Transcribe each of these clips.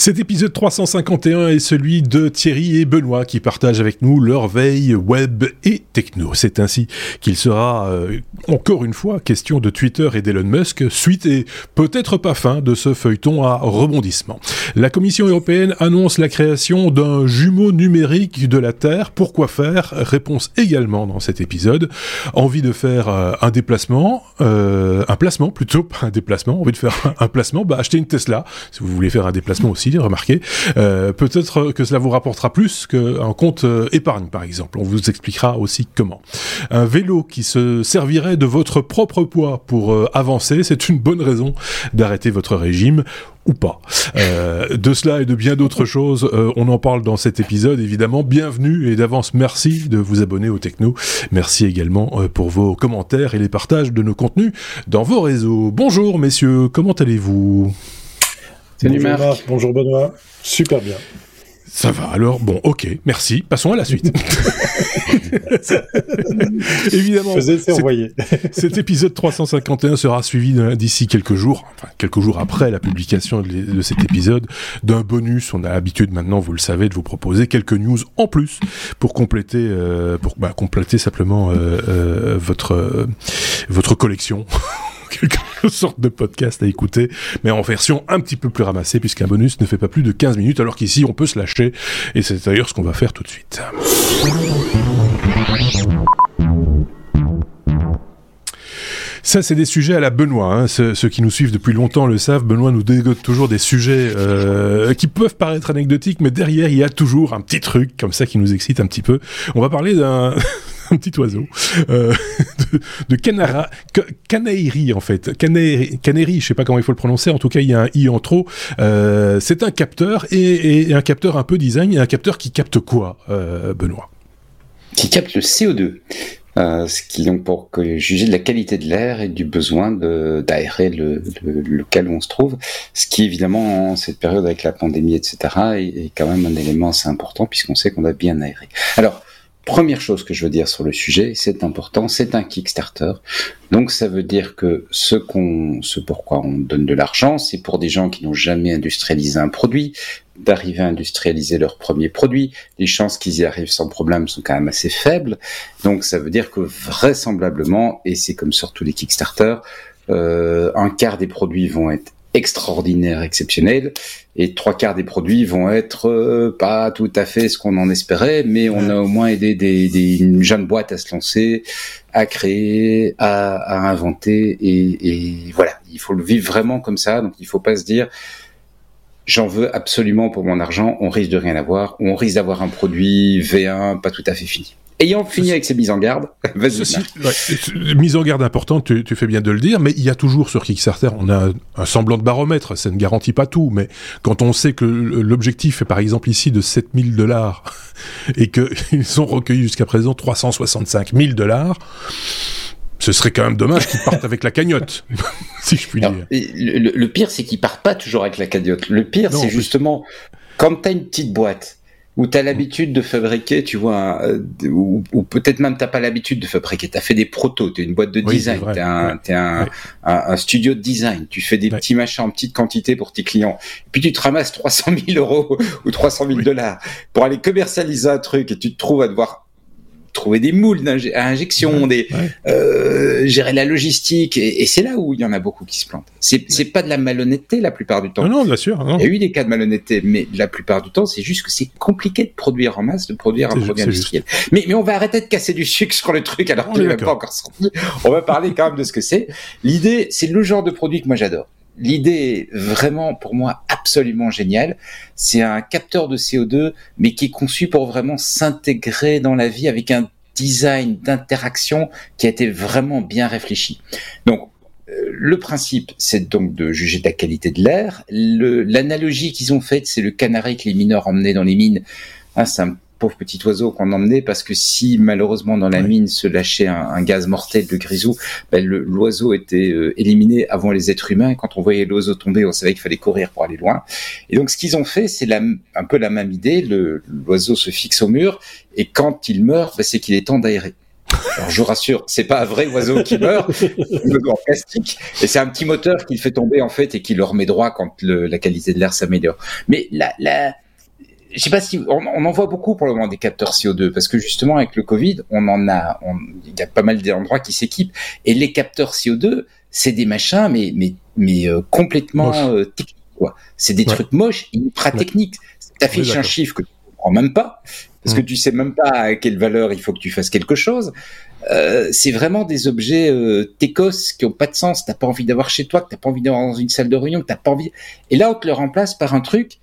Cet épisode 351 est celui de Thierry et Benoît qui partagent avec nous leur veille web et techno. C'est ainsi qu'il sera euh, encore une fois question de Twitter et d'Elon Musk, suite et peut-être pas fin de ce feuilleton à rebondissement. La Commission européenne annonce la création d'un jumeau numérique de la Terre. Pourquoi faire? Réponse également dans cet épisode. Envie de faire euh, un déplacement, euh, un placement plutôt, pas un déplacement, envie de faire un, placement, bah acheter une Tesla. Si vous voulez faire un déplacement aussi, remarquez. Euh, Peut-être que cela vous rapportera plus qu'un compte euh, épargne, par exemple. On vous expliquera aussi comment. Un vélo qui se servirait de votre propre poids pour euh, avancer, c'est une bonne raison d'arrêter votre régime ou pas. Euh, de cela et de bien d'autres choses, euh, on en parle dans cet épisode, évidemment. Bienvenue et d'avance, merci de vous abonner au Techno. Merci également euh, pour vos commentaires et les partages de nos contenus dans vos réseaux. Bonjour messieurs, comment allez-vous? Salut bonjour Marc. Bonjour Benoît. Super bien. Ça va alors, bon, ok, merci. Passons à la suite. Évidemment, cet épisode 351 sera suivi d'ici quelques jours, enfin quelques jours après la publication de, cet épisode, d'un bonus. On a l'habitude maintenant, vous le savez, de vous proposer quelques news en plus pour compléter, euh, pour bah, compléter simplement euh, euh, votre votre collection. quelque sorte de podcast à écouter, mais en version un petit peu plus ramassée, puisqu'un bonus ne fait pas plus de 15 minutes, alors qu'ici on peut se lâcher, et c'est d'ailleurs ce qu'on va faire tout de suite. Ça, c'est des sujets à la Benoît. Hein. Ceux, qui nous suivent depuis longtemps le savent. Benoît nous dégote toujours des sujets euh, qui peuvent paraître anecdotiques, mais derrière, il y a toujours un petit truc comme ça qui nous excite un petit peu. On va parler d'un un petit oiseau euh, de, de canara, en fait, canairi, canairi, je sais pas comment il faut le prononcer. En tout cas, il y a un i en trop. Euh, c'est un capteur et, un capteur un peu design. Et un capteur qui capte quoi, euh, Benoît? Qui capte le CO2. Euh, ce qui ont pour juger de la qualité de l'air et du besoin d'aérer le, local où on se trouve, ce qui évidemment en cette période avec la pandémie etc est, est quand même un élément assez important puisqu'on sait qu'on a bien aéré. Alors Première chose que je veux dire sur le sujet, c'est important, c'est un Kickstarter. Donc ça veut dire que ce qu'on, ce pourquoi on donne de l'argent, c'est pour des gens qui n'ont jamais industrialisé un produit, d'arriver à industrialiser leur premier produit. Les chances qu'ils y arrivent sans problème sont quand même assez faibles. Donc ça veut dire que vraisemblablement, et c'est comme sur tous les Kickstarter, euh, un quart des produits vont être extraordinaire, exceptionnel, et trois quarts des produits vont être euh, pas tout à fait ce qu'on en espérait, mais on a au moins aidé des, des une jeune boîte à se lancer, à créer, à, à inventer, et, et, voilà, il faut le vivre vraiment comme ça, donc il faut pas se dire j'en veux absolument pour mon argent, on risque de rien avoir, ou on risque d'avoir un produit V1 pas tout à fait fini. Ayant fini avec ces mises en garde, vas-y. mise en garde importante, tu, tu, fais bien de le dire, mais il y a toujours sur Kickstarter, on a un, semblant de baromètre, ça ne garantit pas tout, mais quand on sait que l'objectif est par exemple ici de 7000 dollars et qu'ils ont recueilli jusqu'à présent 365 000 dollars, ce serait quand même dommage qu'ils partent avec la cagnotte, si je puis dire. Le, pire, c'est qu'ils partent pas toujours avec la cagnotte. Le pire, c'est justement quand tu as une petite boîte où tu as l'habitude de fabriquer, tu vois, euh, ou, peut-être même t'as pas l'habitude de fabriquer, tu as fait des protos, tu une boîte de design, tu es, un, un, studio de design, tu fais des petits machins en petite quantité pour tes clients, et puis tu te ramasses 300 000 euros ou 300 000 dollars pour aller commercialiser un truc et tu te trouves à devoir trouver des moules à injection, des, Euh, gérer la logistique, et, et c'est là où il y en a beaucoup qui se plantent. C'est pas de la malhonnêteté la plupart du temps. Non, non bien sûr. Il y a eu des cas de malhonnêteté, mais la plupart du temps, c'est juste que c'est compliqué de produire en masse, de produire un produit industriel. Mais, mais on va arrêter de casser du sucre sur le truc alors qu'il n'est même pas encore sorti. On va parler quand même de ce que c'est. L'idée, c'est le genre de produit que moi j'adore. L'idée est vraiment pour moi absolument géniale. C'est un capteur de CO2, mais qui est conçu pour vraiment s'intégrer dans la vie avec un design d'interaction qui a été vraiment bien réfléchi. Donc, euh, le principe, c'est donc de juger de la qualité de l'air. L'analogie qu'ils ont faite, c'est le canari que les mineurs emmenaient dans les mines. Ah, pauvre petit oiseau qu'on emmenait parce que si malheureusement dans la mine se lâchait un, gaz mortel de grisou, ben, l'oiseau était euh, éliminé avant les êtres humains. Et quand on voyait l'oiseau tomber, on savait qu'il fallait courir pour aller loin. Et donc ce qu'ils ont fait, c'est un peu la même idée. L'oiseau se fixe au mur et quand il meurt, ben, c'est qu'il est temps d'aérer. Alors je vous rassure, c'est pas un vrai oiseau qui meurt, en plastique, et c'est un petit moteur qui le fait tomber en fait et qui le remet droit quand la qualité de l'air s'améliore. Mais la, la, je sais pas si on, en voit beaucoup pour le moment des capteurs CO2 parce que justement avec le Covid, on en a, il y a pas mal d'endroits qui s'équipent et les capteurs CO2, c'est des machins mais mais mais euh, complètement euh, techniques quoi. C'est des trucs moches, ultra techniques. T'affiches un chiffre que tu comprends même pas parce que mm. tu sais même pas à quelle valeur il faut que tu fasses quelque chose. Euh, c'est vraiment des objets euh, techos qui ont pas de sens. T'as pas envie d'avoir chez toi, que t'as pas envie d'avoir dans une salle de réunion, que t'as pas envie. Et là, on te le remplace par un truc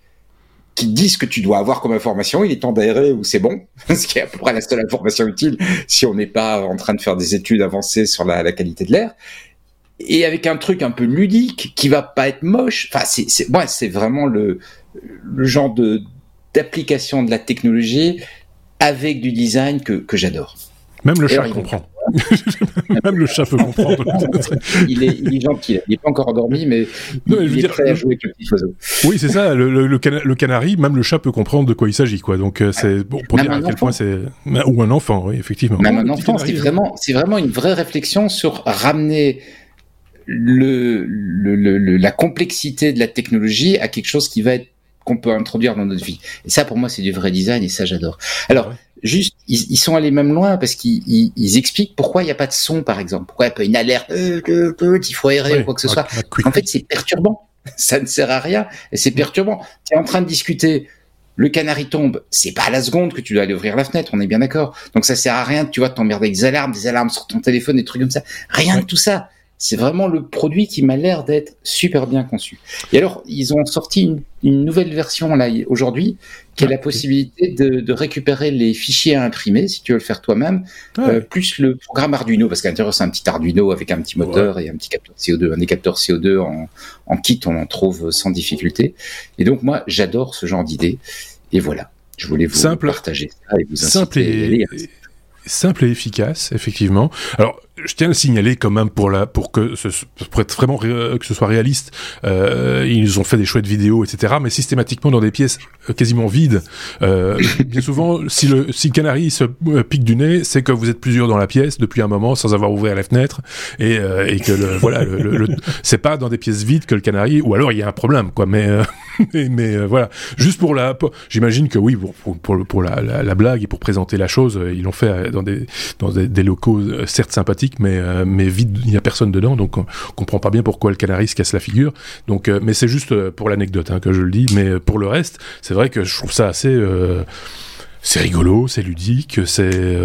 qui dit ce que tu dois avoir comme information. Il est temps d'aérer ou c'est bon, ce qui est à peu près la seule information utile si on n'est pas en train de faire des études avancées sur la, la qualité de l'air. Et avec un truc un peu ludique qui va pas être moche. Enfin, c'est, c'est, ouais, c'est vraiment le, le genre de d'application de la technologie avec du design que, que j'adore. Même le chat comprend. Même le chat peut comprendre. il, est, il est gentil. Il n'est pas encore endormi, mais il, est prêt à jouer avec le petit oiseau. Oui, c'est ça. Le, le, canari, même le chat peut comprendre de quoi il s'agit. Quoi. Donc, euh, c'est bon, pour dire à quel point c'est. Ou un enfant, oui, effectivement. Même un enfant, c'est vraiment, vraiment une vraie réflexion sur ramener le, le, la complexité de la technologie à quelque chose qui va être qu'on peut introduire dans notre vie. Et ça, pour moi, c'est du vrai design et ça, j'adore. Alors, juste, ils, sont allés même loin parce qu'ils ils, expliquent pourquoi il n'y a pas de son, par exemple. Pourquoi il n'y a pas une alerte, euh, il faut aérer ou quoi que ce soit. En fait, c'est perturbant. Ça ne sert à rien et c'est perturbant. Tu es en train de discuter le canari tombe, c'est pas à la seconde que tu dois aller ouvrir la fenêtre, on est bien d'accord. Donc ça sert à rien, tu vois, de t'emmerder avec des alarmes, des alarmes sur ton téléphone, des trucs comme ça. Rien de tout ça c'est vraiment le produit qui m'a l'air d'être super bien conçu. Et alors, ils ont sorti une, nouvelle version là aujourd'hui, qui est la possibilité de, récupérer les fichiers à imprimer, si tu veux le faire toi-même, euh, plus le programme Arduino, parce qu'à l'intérieur c'est un petit Arduino avec un petit moteur et un petit capteur CO2, un des capteurs CO2 en, en kit, on en trouve sans difficulté. Et donc moi, j'adore ce genre d'idée. Et voilà, je voulais vous partager ça et vous simple et, simple et efficace, effectivement. Alors, je tiens à le signaler quand même pour la pour que ce, pour être vraiment que ce soit réaliste. Euh, ils ont fait des chouettes vidéos, etc. Mais systématiquement dans des pièces euh, quasiment vides. Euh, bien souvent, si le si le canari se euh, pique du nez, c'est que vous êtes plusieurs dans la pièce depuis un moment sans avoir ouvert la fenêtre et, euh, et que le, voilà, le, le, c'est pas dans des pièces vides que le canari. Ou alors il y a un problème, quoi. Mais mais, mais voilà, juste pour la, j'imagine que oui, pour pour, pour la, la, la, blague et pour présenter la chose, ils l'ont fait dans des dans des locaux certes sympathiques mais euh, mais vide, il n'y a personne dedans, donc on comprend pas bien pourquoi le canari se casse la figure. Donc, euh, mais c'est juste euh, pour l'anecdote hein, que je le dis. Mais pour le reste, c'est vrai que je trouve ça assez c'est rigolo, c'est ludique, c'est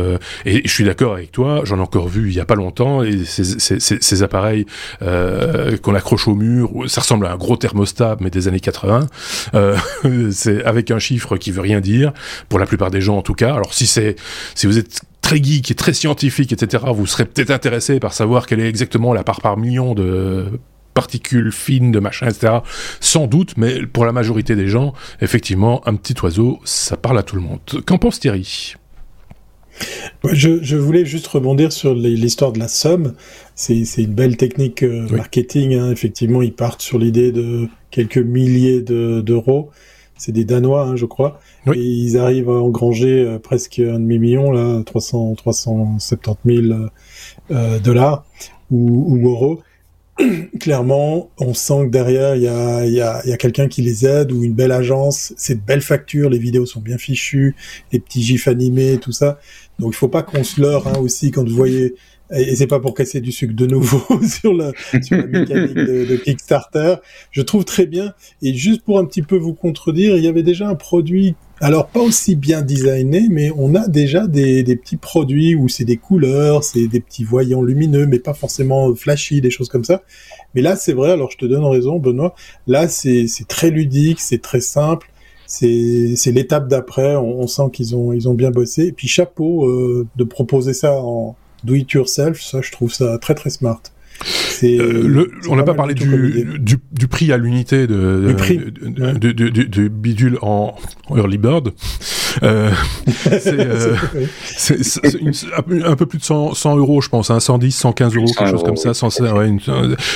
et je suis d'accord avec toi. J'en ai encore vu il y a pas longtemps et ces, appareils euh, qu'on accroche au mur, ça ressemble à un gros thermostat mais des années 80. Euh, c'est avec un chiffre qui veut rien dire pour la plupart des gens en tout cas. Alors si c'est si vous êtes très geek et très scientifique, etc., vous serez peut-être intéressé par savoir quelle est exactement la part par million de particules fines, de machin, etc. Sans doute, mais pour la majorité des gens, effectivement, un petit oiseau, ça parle à tout le monde. Qu'en pense Thierry? Je, voulais juste rebondir sur l'histoire de la somme. C'est une belle technique euh, marketing. Hein. Effectivement, ils partent sur l'idée de quelques milliers d'euros. C'est des Danois, hein, je crois. Et ils arrivent à engranger euh, presque un demi-million, là, 300, 370 000 euh, dollars ou, ou, euros. Clairement, on sent que derrière, il y a, y a, y a quelqu'un qui les aide ou une belle agence. C'est de belles factures, les vidéos sont bien fichues, les petits gifs animés, tout ça. Donc il faut pas qu'on se leurre hein, aussi quand vous voyez et c'est pas pour casser du sucre de nouveau sur la, sur mécanique de, Kickstarter. Je trouve très bien. Et juste pour un petit peu vous contredire, il y avait déjà un produit alors pas aussi bien designé, mais on a déjà des, petits produits où c'est des couleurs, c'est des petits voyants lumineux, mais pas forcément flashy, des choses comme ça. Mais là, c'est vrai. Alors je te donne raison, Benoît. Là, c'est très ludique, c'est très simple. C'est l'étape d'après. On, on, sent qu'ils ont ils ont bien bossé. Et puis chapeau euh, de proposer ça en do it yourself. Ça, je trouve ça très très smart. Euh, on n'a pas parlé du, du, prix à l'unité de, de, de, bidule en, early bird. Euh, c'est un peu plus de 100, 100 euros, je pense, hein, 110, 115 euros, quelque chose comme ça. Sans, ouais,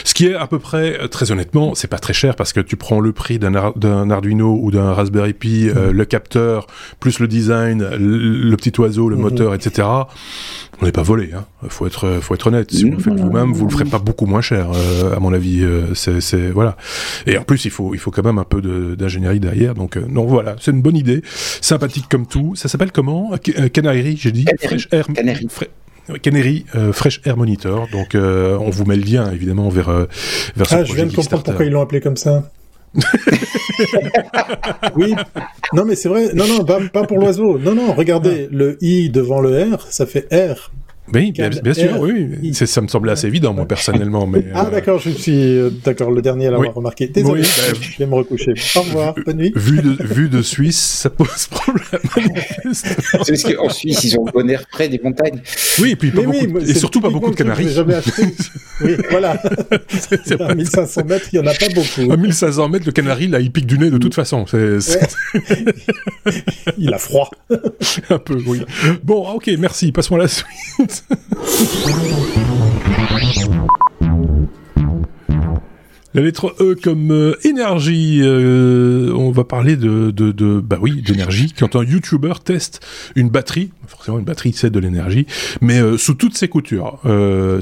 ce qui est à peu près, très honnêtement, c'est pas très cher parce que tu prends le prix d'un Arduino ou d'un Raspberry Pi, euh, le capteur, plus le design, le, petit oiseau, le mhm. moteur, etc on n'est pas volé, hein. Faut être, faut être honnête. Si vous le faites vous-même, vous le ferez pas beaucoup moins cher, euh, à mon avis. Euh, c'est, voilà. Et en plus, il faut, il faut quand même un peu d'ingénierie derrière. Donc, euh, non, voilà, c'est une bonne idée, sympathique comme tout. Ça s'appelle comment? Canary, j'ai dit. Fresh Air. Canary. Canary, Fresh Air Monitor. Donc, on vous met le lien évidemment vers vers ce ah, je viens de comprendre pourquoi ils l'ont appelé comme ça. oui, non mais c'est vrai, non non, pas, pas pour l'oiseau, non non, regardez, ah. le i devant le r, ça fait r. Oui, bien, sûr, oui. Ça me semblait assez évident, moi, personnellement. Mais, ah, euh, d'accord, je suis euh, d'accord, le dernier à l'avoir remarqué. Désolé, bah, je vais me recoucher. Au revoir, bonne nuit. Vu de, vu de Suisse, ça pose problème. C'est parce qu'en Suisse, ils ont le bon air près des montagnes. Oui, et puis pas beaucoup, et surtout pas beaucoup de Canaries. jamais acheté. oui, voilà. à 1500 mètres, il n'y en a pas beaucoup. À 1500 mètres, le Canari, là, il pique du nez de toute façon. il a froid. Un peu, oui. Bon, ok, merci. Passons à la suite. つ。La lettre E comme euh, énergie, euh, on va parler de, de, de bah oui, d'énergie. Quand un YouTuber teste une batterie, forcément une batterie c'est de l'énergie, mais euh, sous toutes ses coutures.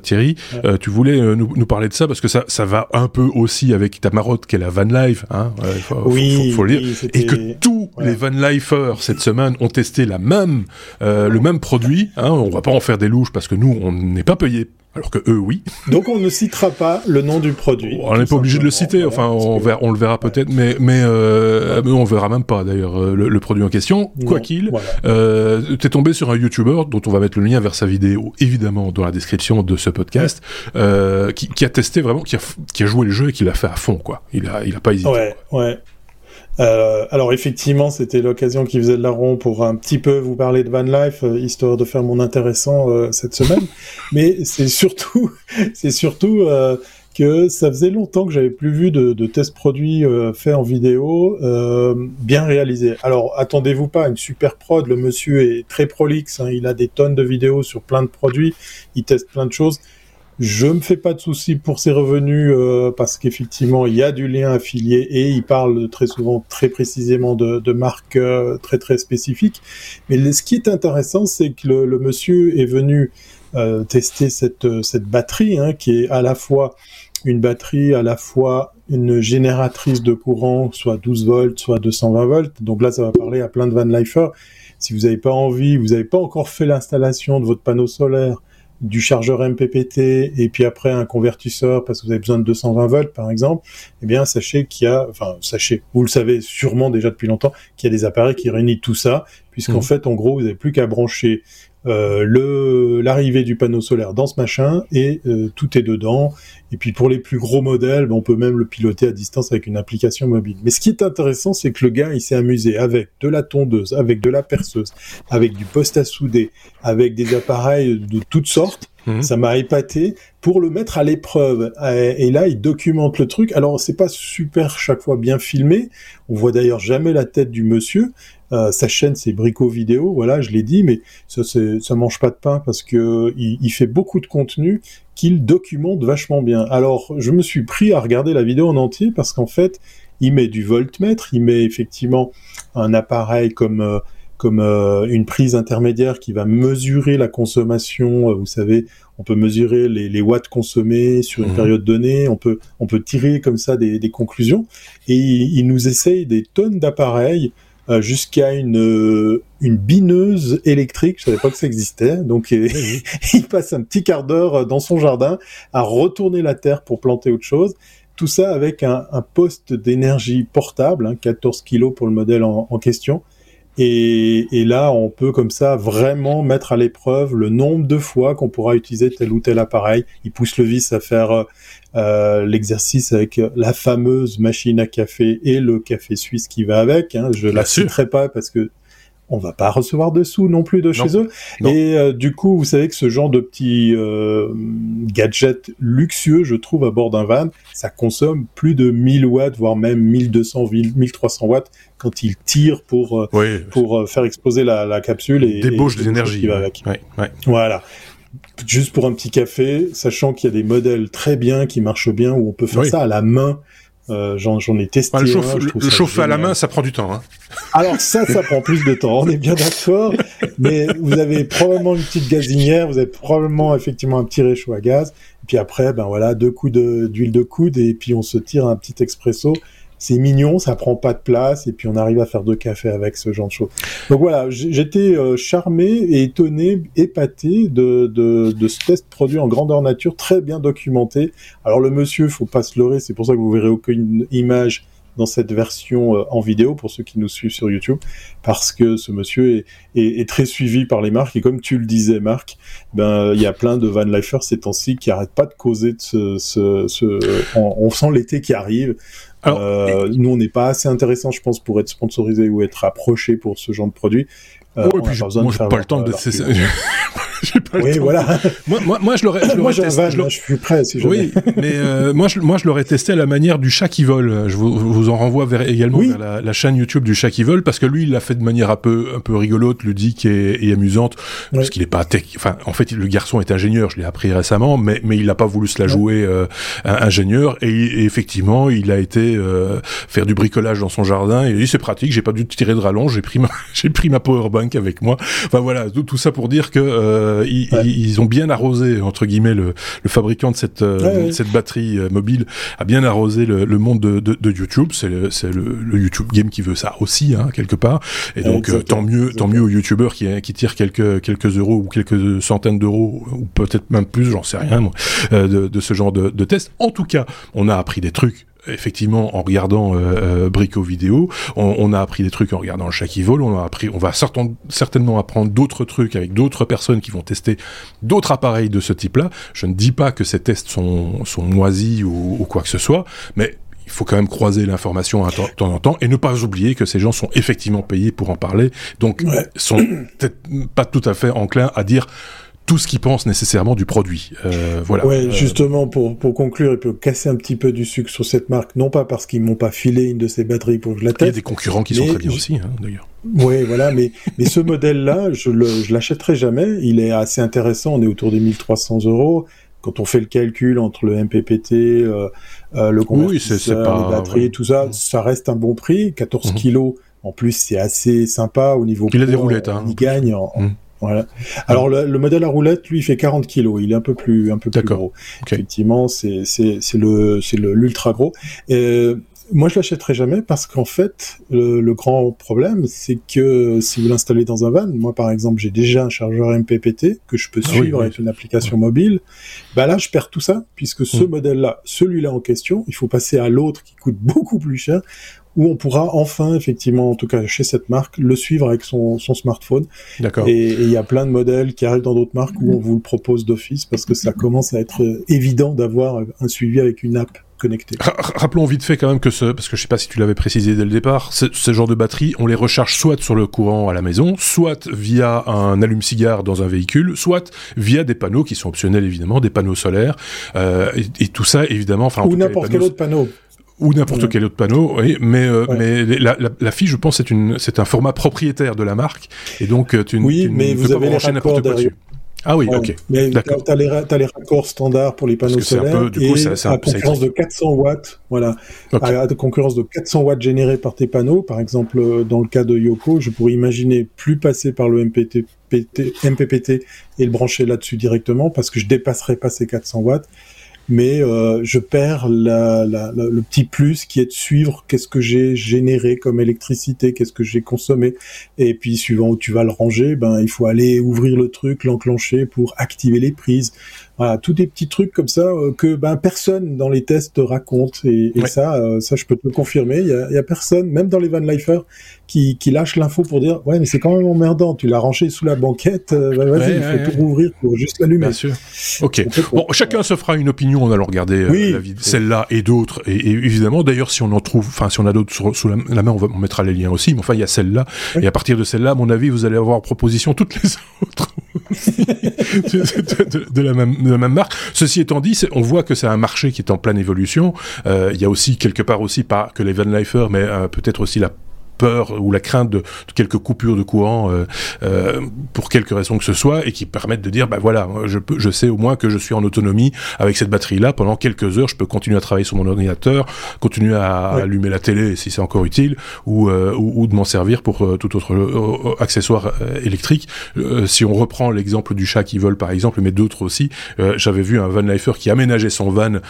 Thierry, tu voulais nous, nous, parler de ça parce que ça, ça va un peu aussi avec ta marotte qu'est la van life, hein. oui, faut, le dire, et que tous les van lifers cette semaine ont testé la même, le même produit. Hein, on va pas en faire des louches parce que nous on n'est pas payé alors que eux, oui. Donc on ne citera pas le nom du produit. On n'est pas obligé de le citer, enfin on, verra, on le verra peut-être, mais mais, euh, on verra même pas d'ailleurs euh, le, produit en question. Quoi qu'il, euh, t'es tombé sur un YouTuber dont on va mettre le lien vers sa vidéo évidemment dans la description de ce podcast, euh, qui, qui, a testé vraiment, qui a, qui a joué le jeu et qui l'a fait à fond quoi. Il a il a pas hésité. Ouais, ouais. Euh, alors effectivement, c'était l'occasion qui faisait de la ronde pour un petit peu vous parler de Van Life, euh, histoire de faire mon intéressant euh, cette semaine. Mais c'est surtout, c'est surtout que ça faisait longtemps que j'avais plus vu de, de tests produits faits en vidéo bien réalisés. Alors attendez-vous pas à une super prod. Le monsieur est très prolixe. Hein, il a des tonnes de vidéos sur plein de produits. Il teste plein de choses. Je me fais pas de soucis pour ses revenus euh, parce qu'effectivement il y a du lien affilié et il parle très souvent très précisément de, marques euh, très très spécifiques. Mais ce qui est intéressant, c'est que le, monsieur est venu euh, tester cette cette batterie hein, qui est à la fois une batterie, à la fois une génératrice de courant, soit 12 volts, soit 220 volts. Donc là, ça va parler à plein de van lifer. Si vous n'avez pas envie, vous n'avez pas encore fait l'installation de votre panneau solaire du chargeur MPPT et puis après un convertisseur parce que vous avez besoin de 220 volts par exemple, eh bien sachez qu'il y a, enfin sachez, vous le savez sûrement déjà depuis longtemps, qu'il y a des appareils qui réunissent tout ça, puisqu'en mmh. fait en gros vous n'avez plus qu'à brancher euh, le l'arrivée du panneau solaire dans ce machin et euh, tout est dedans. Et puis pour les plus gros modèles, ben, on peut même le piloter à distance avec une application mobile. Mais ce qui est intéressant, c'est que le gars, il s'est amusé avec de la tondeuse, avec de la perceuse, avec du poste à souder, avec des appareils de toutes sortes. Mmh. Ça m'a épaté pour le mettre à l'épreuve. Et là, il documente le truc. Alors, c'est pas super chaque fois bien filmé. On voit d'ailleurs jamais la tête du monsieur, sa chaîne, c'est Brico Vidéo, voilà, je l'ai dit, mais ça, ça mange pas de pain parce que il, fait beaucoup de contenu qu'il documente vachement bien. Alors, je me suis pris à regarder la vidéo en entier parce qu'en fait, il met du voltmètre, il met effectivement un appareil comme euh, comme euh, une prise intermédiaire qui va mesurer la consommation. vous savez, on peut mesurer les, watts consommés sur une mmh. période donnée. On peut on peut tirer comme ça des, conclusions. Et il, il, nous essaye des tonnes d'appareils euh, jusqu'à une euh, une bineuse électrique. Je savais pas que ça existait. Donc il passe un petit quart d'heure dans son jardin à retourner la terre pour planter autre chose. Tout ça avec un, un poste d'énergie portable, hein, 14 kg pour le modèle en, en question. Et, et, là, on peut comme ça vraiment mettre à l'épreuve le nombre de fois qu'on pourra utiliser tel ou tel appareil. Il pousse le vis à faire euh, euh, l'exercice avec la fameuse machine à café et le café suisse qui va avec. Hein. Je la citerai pas parce que on va pas recevoir de sous non plus de chez eux. Et euh, du coup, vous savez que ce genre de petits euh, gadgets luxueux, je trouve, à bord d'un van, ça consomme plus de 1000 watts, voire même 1200, 1300 watts quand il tire pour, euh, pour faire exploser la, capsule. Et, Débauche de l'énergie. Voilà juste pour un petit café, sachant qu'il y a des modèles très bien qui marchent bien où on peut faire ça à la main euh, j'en ai testé. le, chauffer à la main, ça prend du temps. Hein. Alors ça, ça prend plus de temps. On est bien d'accord. mais vous avez probablement une petite gazinière, vous avez probablement effectivement un petit réchaud à gaz. Et puis après, ben voilà, deux coups d'huile de, coude et puis on se tire un petit expresso c'est mignon, ça prend pas de place, et puis on arrive à faire deux cafés avec ce genre de choses. Donc voilà, j'étais euh, charmé étonné, épaté de, de, ce test produit en grandeur nature, très bien documenté. Alors le monsieur, faut pas se leurrer, c'est pour ça que vous verrez aucune image dans cette version euh, en vidéo pour ceux qui nous suivent sur YouTube, parce que ce monsieur est, très suivi par les marques et comme tu le disais, Marc, ben il y a plein de van lifers ces temps-ci qui arrêtent pas de causer de ce, on sent l'été qui arrive. Euh, nous, on n'est pas assez intéressant, je pense, pour être sponsorisé ou être approché pour ce genre de produit. Euh, oh, et puis, moi, j'ai pas le temps de. oui, voilà. moi, moi, moi, je l'aurais. moi, van, je, suis prêt. Si oui, mais euh, moi, je, moi, je l'aurais testé à la manière du chat qui vole. Je vous, vous en renvoie vers, également vers la, la, chaîne YouTube du chat qui vole parce que lui, il l'a fait de manière un peu, un peu rigolote, ludique et, et amusante, parce qu'il est pas tech. Enfin, en fait, le garçon est ingénieur. Je l'ai appris récemment, mais mais il n'a pas voulu se la jouer euh, ingénieur et, et, effectivement, il a été euh, faire du bricolage dans son jardin et il dit c'est pratique. J'ai pas dû tirer de rallonge. J'ai pris ma, j'ai pris ma power bank avec moi. Enfin voilà, tout, tout ça pour dire que euh, ils, ont bien arrosé entre guillemets le, le fabricant de cette euh, cette batterie euh, mobile a bien arrosé le, le monde de, de, de YouTube. C'est le, le, YouTube Game qui veut ça aussi hein, quelque part. Et donc tant mieux tant mieux aux YouTubeurs qui qui tirent quelques quelques euros ou quelques centaines d'euros ou peut-être même plus, j'en sais rien moi, de, de ce genre de, de test. En tout cas, on a appris des trucs effectivement en regardant euh, euh Brico vidéo, on, on, a appris des trucs en regardant le chat qui vole, on a appris, on va certainement apprendre d'autres trucs avec d'autres personnes qui vont tester d'autres appareils de ce type-là. Je ne dis pas que ces tests sont, sont moisis ou, ou quoi que ce soit, mais il faut quand même croiser l'information de temps en temps et ne pas oublier que ces gens sont effectivement payés pour en parler, donc sont peut-être pas tout à fait enclins à dire tout ce qu'ils pensent nécessairement du produit. Euh, voilà. Ouais, euh, justement pour pour conclure et pour casser un petit peu du sucre sur cette marque, non pas parce qu'ils m'ont pas filé une de ces batteries pour que je la teste. Il y a des concurrents qui sont très bien aussi, hein, d'ailleurs. Oui, voilà, mais mais ce modèle-là, je le je l'achèterai jamais. Il est assez intéressant. On est autour des 1300 euros. Quand on fait le calcul entre le MPPT, euh, euh, le convertisseur, oui, les batteries, tout ça, ça reste un bon prix. 14 mhm. kilos. En plus, c'est assez sympa au niveau. Il a des roulettes. Hein. Il gagne en, mhm. Voilà. Alors le, le, modèle à roulette, lui, il fait 40 kilos. Il est un peu plus, un peu plus gros. Effectivement, c'est c'est le c'est l'ultra gros. Et moi, je l'achèterai jamais parce qu'en fait, le, grand problème, c'est que si vous l'installez dans un van, moi par exemple, j'ai déjà un chargeur MPPT que je peux ah suivre avec une application mobile. Bah là, je perds tout ça puisque ce mm. modèle-là, celui-là en question, il faut passer à l'autre qui coûte beaucoup plus cher où on pourra enfin, effectivement, en tout cas chez cette marque, le suivre avec son, son smartphone. D'accord. Et il y a plein de modèles qui arrivent dans d'autres marques où on vous le propose d'office parce que ça commence à être évident d'avoir un suivi avec une app connectée. Rappelons vite fait quand même que ce, parce que je sais pas si tu l'avais précisé dès le départ, ce, ce, genre de batterie, on les recharge soit sur le courant à la maison, soit via un allume-cigare dans un véhicule, soit via des panneaux qui sont optionnels évidemment, des panneaux solaires, euh, et, et, tout ça évidemment. Enfin, ou n'importe quel autre panneau ou n'importe quel autre panneau, oui, mais euh, mais la, la, la, fiche, je pense, c'est une c'est un format propriétaire de la marque, et donc euh, tu, oui, tu mais vous avez les n'importe quoi dessus. Ah oui, ok. Mais tu as, les, as les raccords standards pour les panneaux solaires peu, et coup, ça, à concurrence de 400 watts, voilà, okay. à, concurrence de 400 watts générés par tes panneaux. Par exemple, euh, dans le cas de Yoko, je pourrais imaginer plus passer par le MPT, MPPT et le brancher là-dessus directement parce que je dépasserai pas ces 400 watts mais euh, je perds la, la, le petit plus qui est de suivre qu'est-ce que j'ai généré comme électricité, qu'est-ce que j'ai consommé, et puis suivant où tu vas le ranger, ben il faut aller ouvrir le truc, l'enclencher pour activer les prises. Voilà, tous des petits trucs comme ça euh, que ben personne dans les tests raconte et, et ça, euh, ça je peux te le confirmer. Il y a, y a, personne, même dans les van lifers, qui, qui lâche l'info pour dire ouais mais c'est quand même emmerdant. Tu l'as rangé sous la banquette, ben, vas-y, il faut tout rouvrir pour juste l'allumer. Bien sûr. Ok. Bon, chacun se fera une opinion en allant regarder celle-là et d'autres. Et, évidemment, d'ailleurs, si on en trouve, enfin, si on a d'autres sous la, main, on, va, on mettra les liens aussi. Mais enfin, il y a celle-là. Et à partir de celle-là, à mon avis, vous allez avoir proposition toutes les autres de, la même, marque. Ceci étant dit, on voit que c'est un marché qui est en pleine évolution. Euh, il y a aussi quelque part aussi pas que les Van Leifer, mais euh, peut-être aussi la peur ou la crainte de, quelques coupures de courant euh, euh, pour quelque raison que ce soit et qui permettent de dire bah voilà je peux je sais au moins que je suis en autonomie avec cette batterie là pendant quelques heures je peux continuer à travailler sur mon ordinateur continuer à allumer la télé si c'est encore utile ou, euh, ou, de m'en servir pour euh, tout autre accessoire électrique. Si on reprend l'exemple du chat qui vole par exemple mais d'autres aussi j'avais vu un van lifer qui aménageait son van